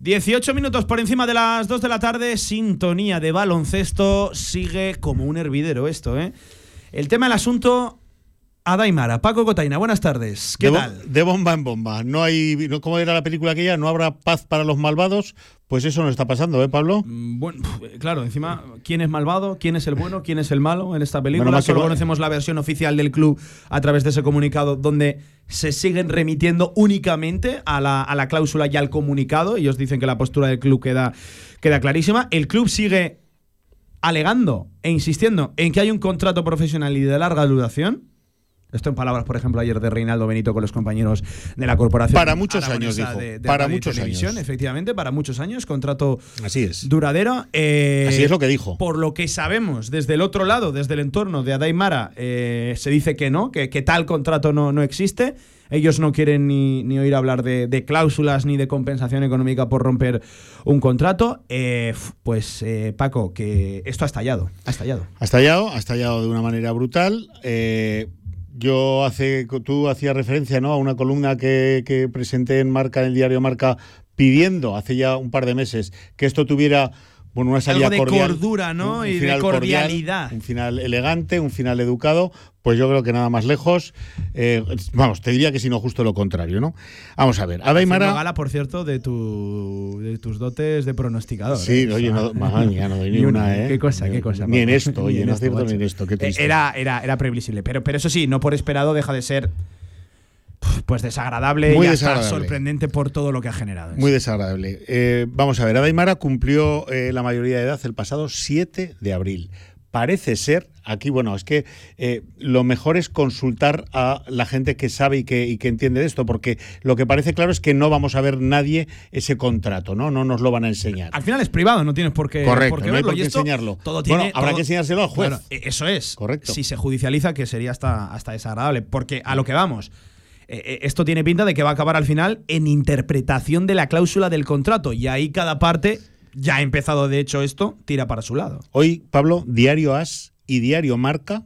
18 minutos por encima de las 2 de la tarde, sintonía de baloncesto, sigue como un hervidero esto, ¿eh? El tema del asunto, Adaimara, Paco Cotaina, buenas tardes, ¿qué de, tal? de bomba en bomba. No hay, no, ¿cómo era la película aquella? No habrá paz para los malvados. Pues eso no está pasando, ¿eh, Pablo? Bueno, pf, claro, encima, ¿quién es malvado? ¿Quién es el bueno? ¿Quién es el malo en esta película? Bueno, Solo conocemos la versión oficial del club a través de ese comunicado donde se siguen remitiendo únicamente a la, a la cláusula y al comunicado. Ellos dicen que la postura del club queda, queda clarísima. El club sigue alegando e insistiendo en que hay un contrato profesional y de larga duración. Esto en palabras, por ejemplo, ayer de Reinaldo Benito con los compañeros de la corporación. Para muchos años, dijo. para muchos años. Efectivamente, para muchos años. Contrato Así es. duradero. Eh, Así es lo que dijo. Por lo que sabemos, desde el otro lado, desde el entorno de Adaimara, eh, se dice que no, que, tal contrato no, no existe. Ellos no quieren ni, ni oír hablar de, cláusulas ni de compensación económica por romper un contrato. Eh, pues, Paco, que esto ha estallado. Ha estallado. Ha estallado, ha estallado de una manera brutal. Yo hace, tú hacías referencia ¿no? a una columna que, que presenté en Marca, en el diario Marca, pidiendo hace ya un par de meses que esto tuviera bueno, una salida de cordial, cordura, ¿no? y de cordialidad. un final elegante, un final educado. Pues yo creo que nada más lejos. Eh, vamos, te diría que si no justo lo contrario, ¿no? Vamos a ver. Adaimara. gala, por cierto, de, tu, de tus dotes de pronosticador. Sí, ¿eh? oye, no, no doy ni una, ¿eh? Qué cosa, qué cosa. Ni en esto, oye, no acierto ni en esto. Qué triste. Era, era, era previsible. Pero, pero eso sí, no por esperado deja de ser pues desagradable y hasta sorprendente por todo lo que ha generado. Muy desagradable. Eh, vamos a ver, Adaimara cumplió eh, la mayoría de edad el pasado 7 de abril. Parece ser, aquí bueno, es que eh, lo mejor es consultar a la gente que sabe y que, y que, entiende de esto, porque lo que parece claro es que no vamos a ver nadie ese contrato, ¿no? No nos lo van a enseñar. Al final es privado, no tienes por qué, Correcto, no hay por qué enseñarlo. Todo tiene, habrá que enseñárselo al juez. E, eso es. Correcto. Si se judicializa, que sería hasta, hasta desagradable, porque a lo que vamos eh, eh, esto tiene pinta de que va a acabar al final en interpretación de la cláusula del contrato. Y ahí cada parte, ya ha empezado de hecho esto, tira para su lado. Hoy, Pablo, Diario As y Diario Marca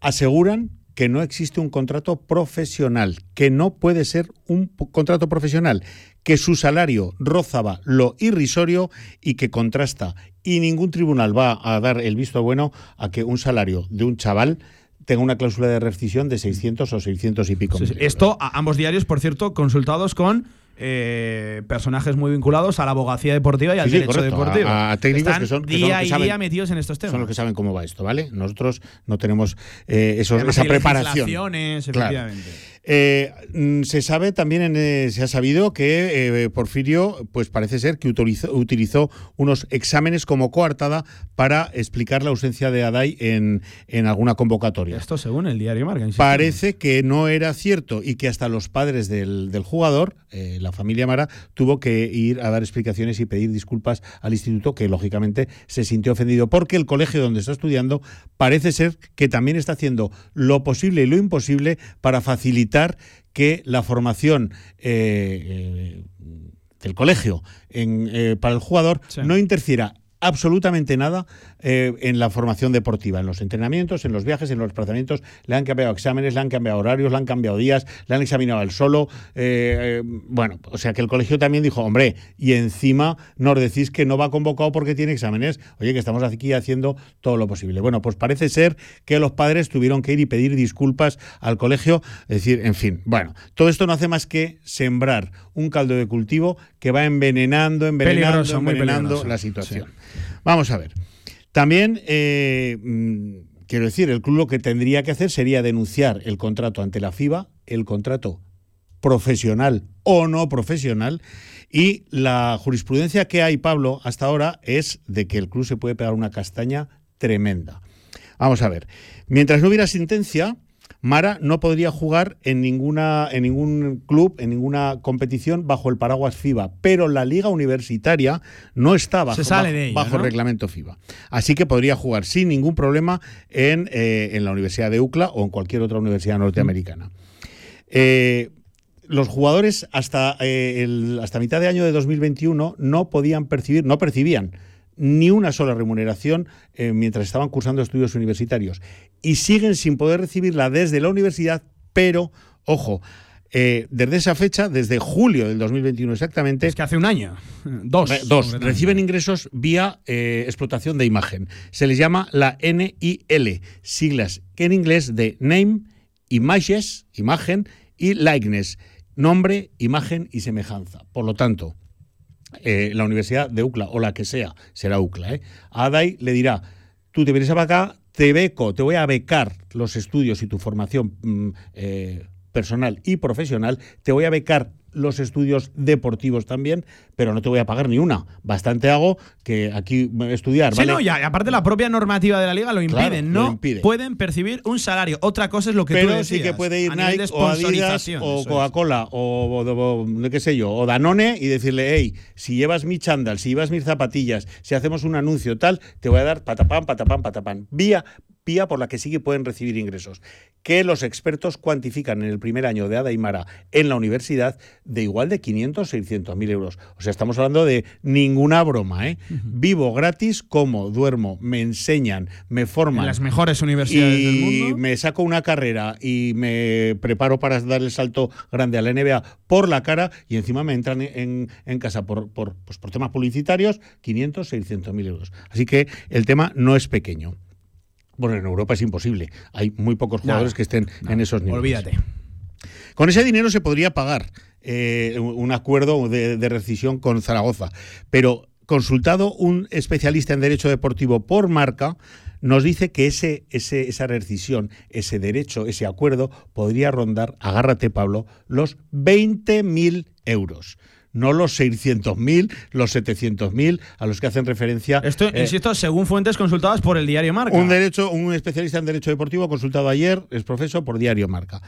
aseguran que no existe un contrato profesional, que no puede ser un contrato profesional, que su salario rozaba lo irrisorio y que contrasta. Y ningún tribunal va a dar el visto bueno a que un salario de un chaval tenga una cláusula de rescisión de 600 o 600 y pico. Esto, a ambos diarios, por cierto, consultados con eh, personajes muy vinculados a la abogacía deportiva y al derecho deportivo. A, técnicos que son día y día metidos en estos temas. Son los que saben cómo va esto, ¿vale? Nosotros no tenemos eh, esa preparación. Efectivamente. Eh, mm, se sabe también, eh, se ha sabido que eh, Porfirio, pues parece ser que utilizó, utilizó, unos exámenes como coartada para explicar la ausencia de Adai en, en alguna convocatoria. Esto según el diario Marca. Parece que no era cierto y que hasta los padres del, del jugador, la familia Mara, tuvo que ir a dar explicaciones y pedir disculpas al instituto, que lógicamente se sintió ofendido porque el colegio donde está estudiando parece ser que también está haciendo lo posible y lo imposible para facilitar que la formación eh, eh, del colegio eh, para el jugador no interfiera absolutamente nada eh, en la formación deportiva, en los entrenamientos, en los viajes, en los desplazamientos. Le han cambiado exámenes, le han cambiado horarios, le han cambiado días, le han examinado al solo. Eh, eh, bueno, o sea que el colegio también dijo, hombre, y encima nos decís que no va convocado porque tiene exámenes. Oye, que estamos aquí haciendo todo lo posible. Bueno, pues parece ser que los padres tuvieron que ir y pedir disculpas al colegio. Es decir, en fin, bueno, todo esto no hace más que sembrar un caldo de cultivo que va envenenando, envenenando, envenenando la situación. Vamos a ver. También, eh, mm, quiero decir, el club lo que tendría que hacer sería denunciar el contrato ante la FIBA, el contrato profesional o no profesional, y la jurisprudencia que hay, Pablo, hasta ahora es de que el club se puede pegar una castaña tremenda. Vamos a ver. Mientras no hubiera sentencia, Mara no podría jugar en, ninguna, en ningún club, en ninguna competición bajo el paraguas FIBA, pero la liga universitaria no está bajo, bajo, el reglamento FIBA. Así que podría jugar sin ningún problema en, eh, la Universidad de UCLA o en cualquier otra universidad norteamericana. Eh, los jugadores hasta, eh, hasta mitad de año de 2021 no podían percibir, no percibían ni una sola remuneración eh, mientras estaban cursando estudios universitarios. Y siguen sin poder recibirla desde la universidad, pero, ojo, eh, desde esa fecha, desde julio del 2021 exactamente. Es que hace un año. Dos. dos. Reciben ingresos vía eh, explotación de imagen. Se les llama la NIL, siglas que en inglés de Name, Images, imagen, y Likeness, nombre, imagen y semejanza. Por lo tanto, eh, la Universidad de UCLA o la que sea, será UCLA, ¿eh? a Adai le dirá, tú te vienes para acá, te beco, te voy a becar los estudios y tu formación mm, eh, personal y profesional, te voy a becar los estudios deportivos también, pero no te voy a pagar ni una. Bastante hago que aquí estudiar. Sí, ¿vale? no, y a- aparte la propia normativa de la liga lo impide. Claro, no lo impide. pueden percibir un salario. Otra cosa es lo que tú Pero decías, sí que puede ir Nike o Adidas o. Coca-Cola o, o- o- qué sé yo, o Danone y decirle, hey, si llevas mi chándal, si llevas mis zapatillas, si hacemos un anuncio tal, te voy a dar patapán, patapán, patapán. Vía, vía por la que sí que pueden recibir ingresos. Que los expertos cuantifican en el primer año de Ada y Mara en la universidad de igual de 500, 600 mil euros. O sea, estamos hablando de ninguna broma, ¿eh? Vivo gratis, como, duermo, me enseñan, me forman. En las mejores universidades y del mundo. me saco una carrera y me preparo para dar el salto grande a la NBA por la cara y encima me entran en, en casa por, por, pues por temas publicitarios 500, 600 mil euros. Así que el tema no es pequeño. Bueno, en Europa es imposible. Hay muy pocos jugadores que estén en esos niveles. Olvídate. Con ese dinero se podría pagar eh, un acuerdo de, de rescisión con Zaragoza, pero consultado un especialista en derecho deportivo por marca, nos dice que ese, ese, esa rescisión, ese derecho, ese acuerdo podría rondar, agárrate Pablo, los 20.000 euros. No los 600.000, los 700.000 a los que hacen referencia. Esto, eh, insisto, según fuentes consultadas por el diario Marca. un derecho, un especialista en derecho deportivo consultado ayer, es profesor por Diario Marca.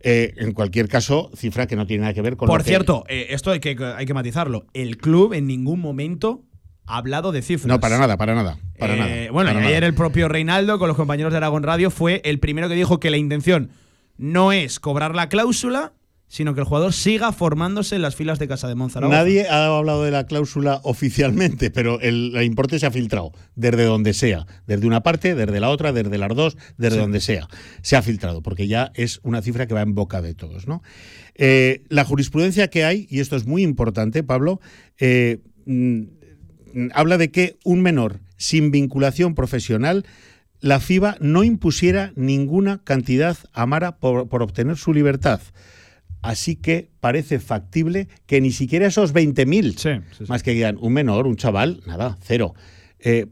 Eh, en cualquier caso, cifra que no tiene nada que ver con Por lo que- cierto, eh, esto hay que, hay que matizarlo. El club en ningún momento ha hablado de cifras. No, para nada, para nada. Para Eh, nada. Bueno, para ayer nada. el propio Reinaldo con los compañeros de Aragón Radio fue el primero que dijo que la intención no es cobrar la cláusula, sino que el jugador siga formándose en las filas de Casa de Monzaragoza. Nadie ha hablado de la cláusula oficialmente, pero el, el importe se ha filtrado desde donde sea, desde una parte, desde la otra, desde las dos, desde Sí. donde sea. Se ha filtrado, porque ya es una cifra que va en boca de todos. ¿no? Eh, la jurisprudencia que hay, y esto es muy importante, Pablo, eh, mm, habla de que un menor sin vinculación profesional la FIBA no impusiera ninguna cantidad a Mara por, por obtener su libertad. Así que parece factible que ni siquiera esos 20.000, más que digan un menor, un chaval, nada, cero. Eh,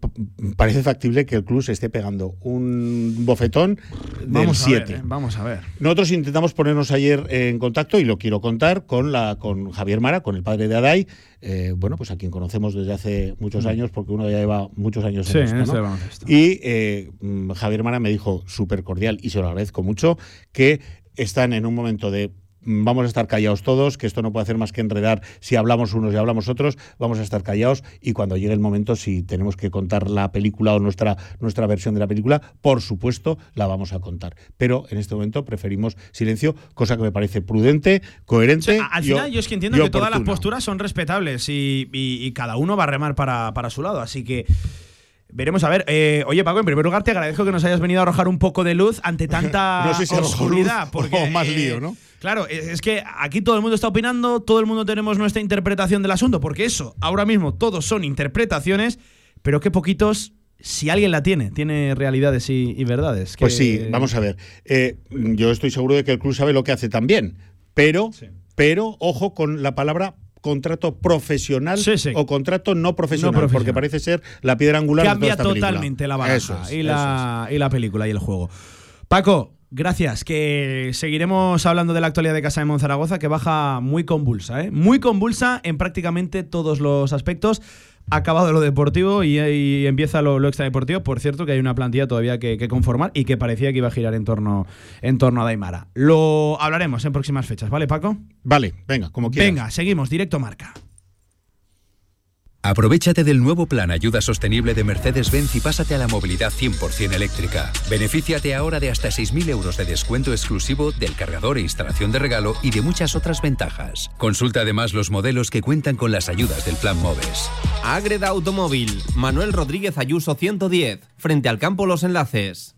parece factible que el club se esté pegando un bofetón del Vamos a ver, 7. eh, vamos a ver. Nosotros intentamos ponernos ayer en contacto y lo quiero contar con la con Javier Mara, con el padre de Adai, eh, bueno, pues a quien conocemos desde hace muchos años, porque uno ya lleva muchos años Sí, en esto. en esto ¿no? del baloncesto. Y eh, mm, Javier Mara me dijo súper cordial, y se lo agradezco mucho, que están en un momento de mm, vamos a estar callados todos, que esto no puede hacer más que enredar si hablamos unos y hablamos otros, vamos a estar callados y cuando llegue el momento, si tenemos que contar la película o nuestra, nuestra versión de la película, por supuesto la vamos a contar. Pero en este momento preferimos silencio, cosa que me parece prudente, coherente. Al final, yo es que entiendo que todas las posturas son respetables y, y- y cada uno va a remar para, para su lado. Así que veremos a ver. Eh, oye, Paco, en primer lugar, te agradezco que nos hayas venido a arrojar un poco de luz ante tanta No sé si oscuridad. luz porque, o más eh, lío, ¿no? Claro, es es que aquí todo el mundo está opinando, todo el mundo tenemos nuestra interpretación del asunto, porque eso, ahora mismo, todos son interpretaciones, pero que poquitos, si alguien la tiene, tiene realidades y, y verdades. Pues sí, vamos a ver. Eh, yo estoy seguro de que el club sabe lo que hace también, pero, pero ojo con la palabra contrato profesional o contrato no profesional, No profesional. porque parece ser la piedra angular Cambia de toda esta película. totalmente la baraja es, y, la, y la película y el juego. Paco, gracias, que seguiremos hablando de la actualidad de Casa de Monzaragoza, que baja muy convulsa, ¿eh? muy convulsa en prácticamente todos los aspectos. Acabado lo deportivo y, y empieza lo, lo extradeportivo. Por cierto, que hay una plantilla todavía que, que conformar y que parecía que iba a girar en torno, en torno a Daimara. Lo hablaremos en próximas fechas, ¿vale, Paco? Vale, venga, como quieras. Venga, seguimos, directo marca. Aprovechate del nuevo plan Ayuda Sostenible de Mercedes-Benz y pásate a la movilidad 100% eléctrica. Benefíciate ahora de hasta 6.000 euros de descuento exclusivo del cargador e instalación de regalo y de muchas otras ventajas. Consulta además los modelos que cuentan con las ayudas del plan MOVES. Ágreda Automóvil, Manuel Rodríguez Ayuso 110, frente al campo Los Enlaces.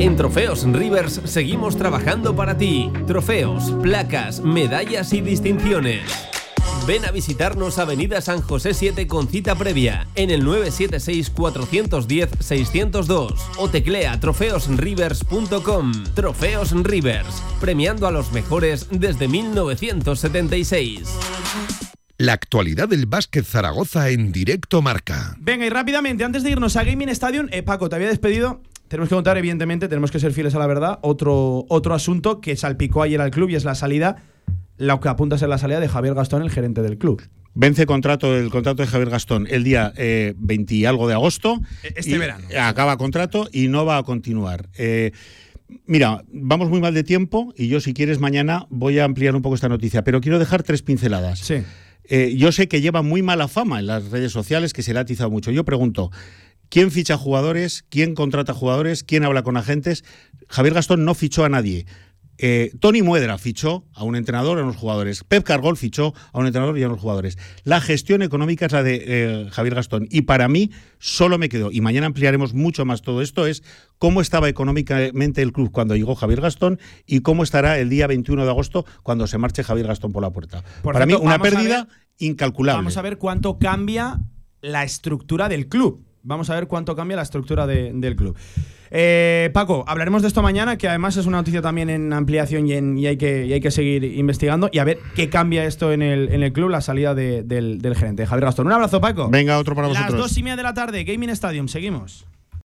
En Trofeos Rivers seguimos trabajando para ti. Trofeos, placas, medallas y distinciones. Ven a visitarnos Avenida San José 7 con cita previa en el 976-410-602 o teclea trofeosrivers.com. Trofeos Rivers, premiando a los mejores desde 1976. La actualidad del básquet Zaragoza en directo marca. Venga, y rápidamente, antes de irnos a Gaming Stadium, eh, Paco, te había despedido. Tenemos que contar, evidentemente, tenemos que ser fieles a la verdad. Otro, otro asunto que salpicó ayer al club y es la salida, lo que apunta a ser la salida de Javier Gastón, el gerente del club. Vence contrato el contrato de Javier Gastón el día eh, 20 y algo de agosto. Este y verano. Acaba contrato y no va a continuar. Eh, Mira, vamos muy mal de tiempo y yo si quieres mañana voy a ampliar un poco esta noticia, pero quiero dejar tres pinceladas. Sí. Eh, yo sé que lleva muy mala fama en las redes sociales, que se le ha atizado mucho. Yo pregunto, ¿quién ficha jugadores? ¿Quién contrata jugadores? ¿Quién habla con agentes? Javier Gastón no fichó a nadie. Eh, Tony Muedra fichó a un entrenador y a unos jugadores. Pep Cargol fichó a un entrenador y a unos jugadores. La gestión económica es la de eh, Javier Gastón. Y para mí solo me quedó, y mañana ampliaremos mucho más todo esto, es cómo estaba económicamente el club cuando llegó Javier Gastón y cómo estará el día 21 de agosto cuando se marche Javier Gastón por la puerta. Por para tanto, mí una pérdida ver- incalculable. Vamos a ver cuánto cambia la estructura del club. Vamos a ver cuánto cambia la estructura de- del club. Eh, Paco, hablaremos de esto mañana, que además es una noticia también en ampliación y, en- y hay, que, y hay que seguir investigando y a ver qué cambia esto en el, en el club, la salida de- del, del gerente Javier Gastón. Un abrazo, Paco. Venga, otro para Las vosotros. dos y media de la tarde, Gaming Stadium, seguimos.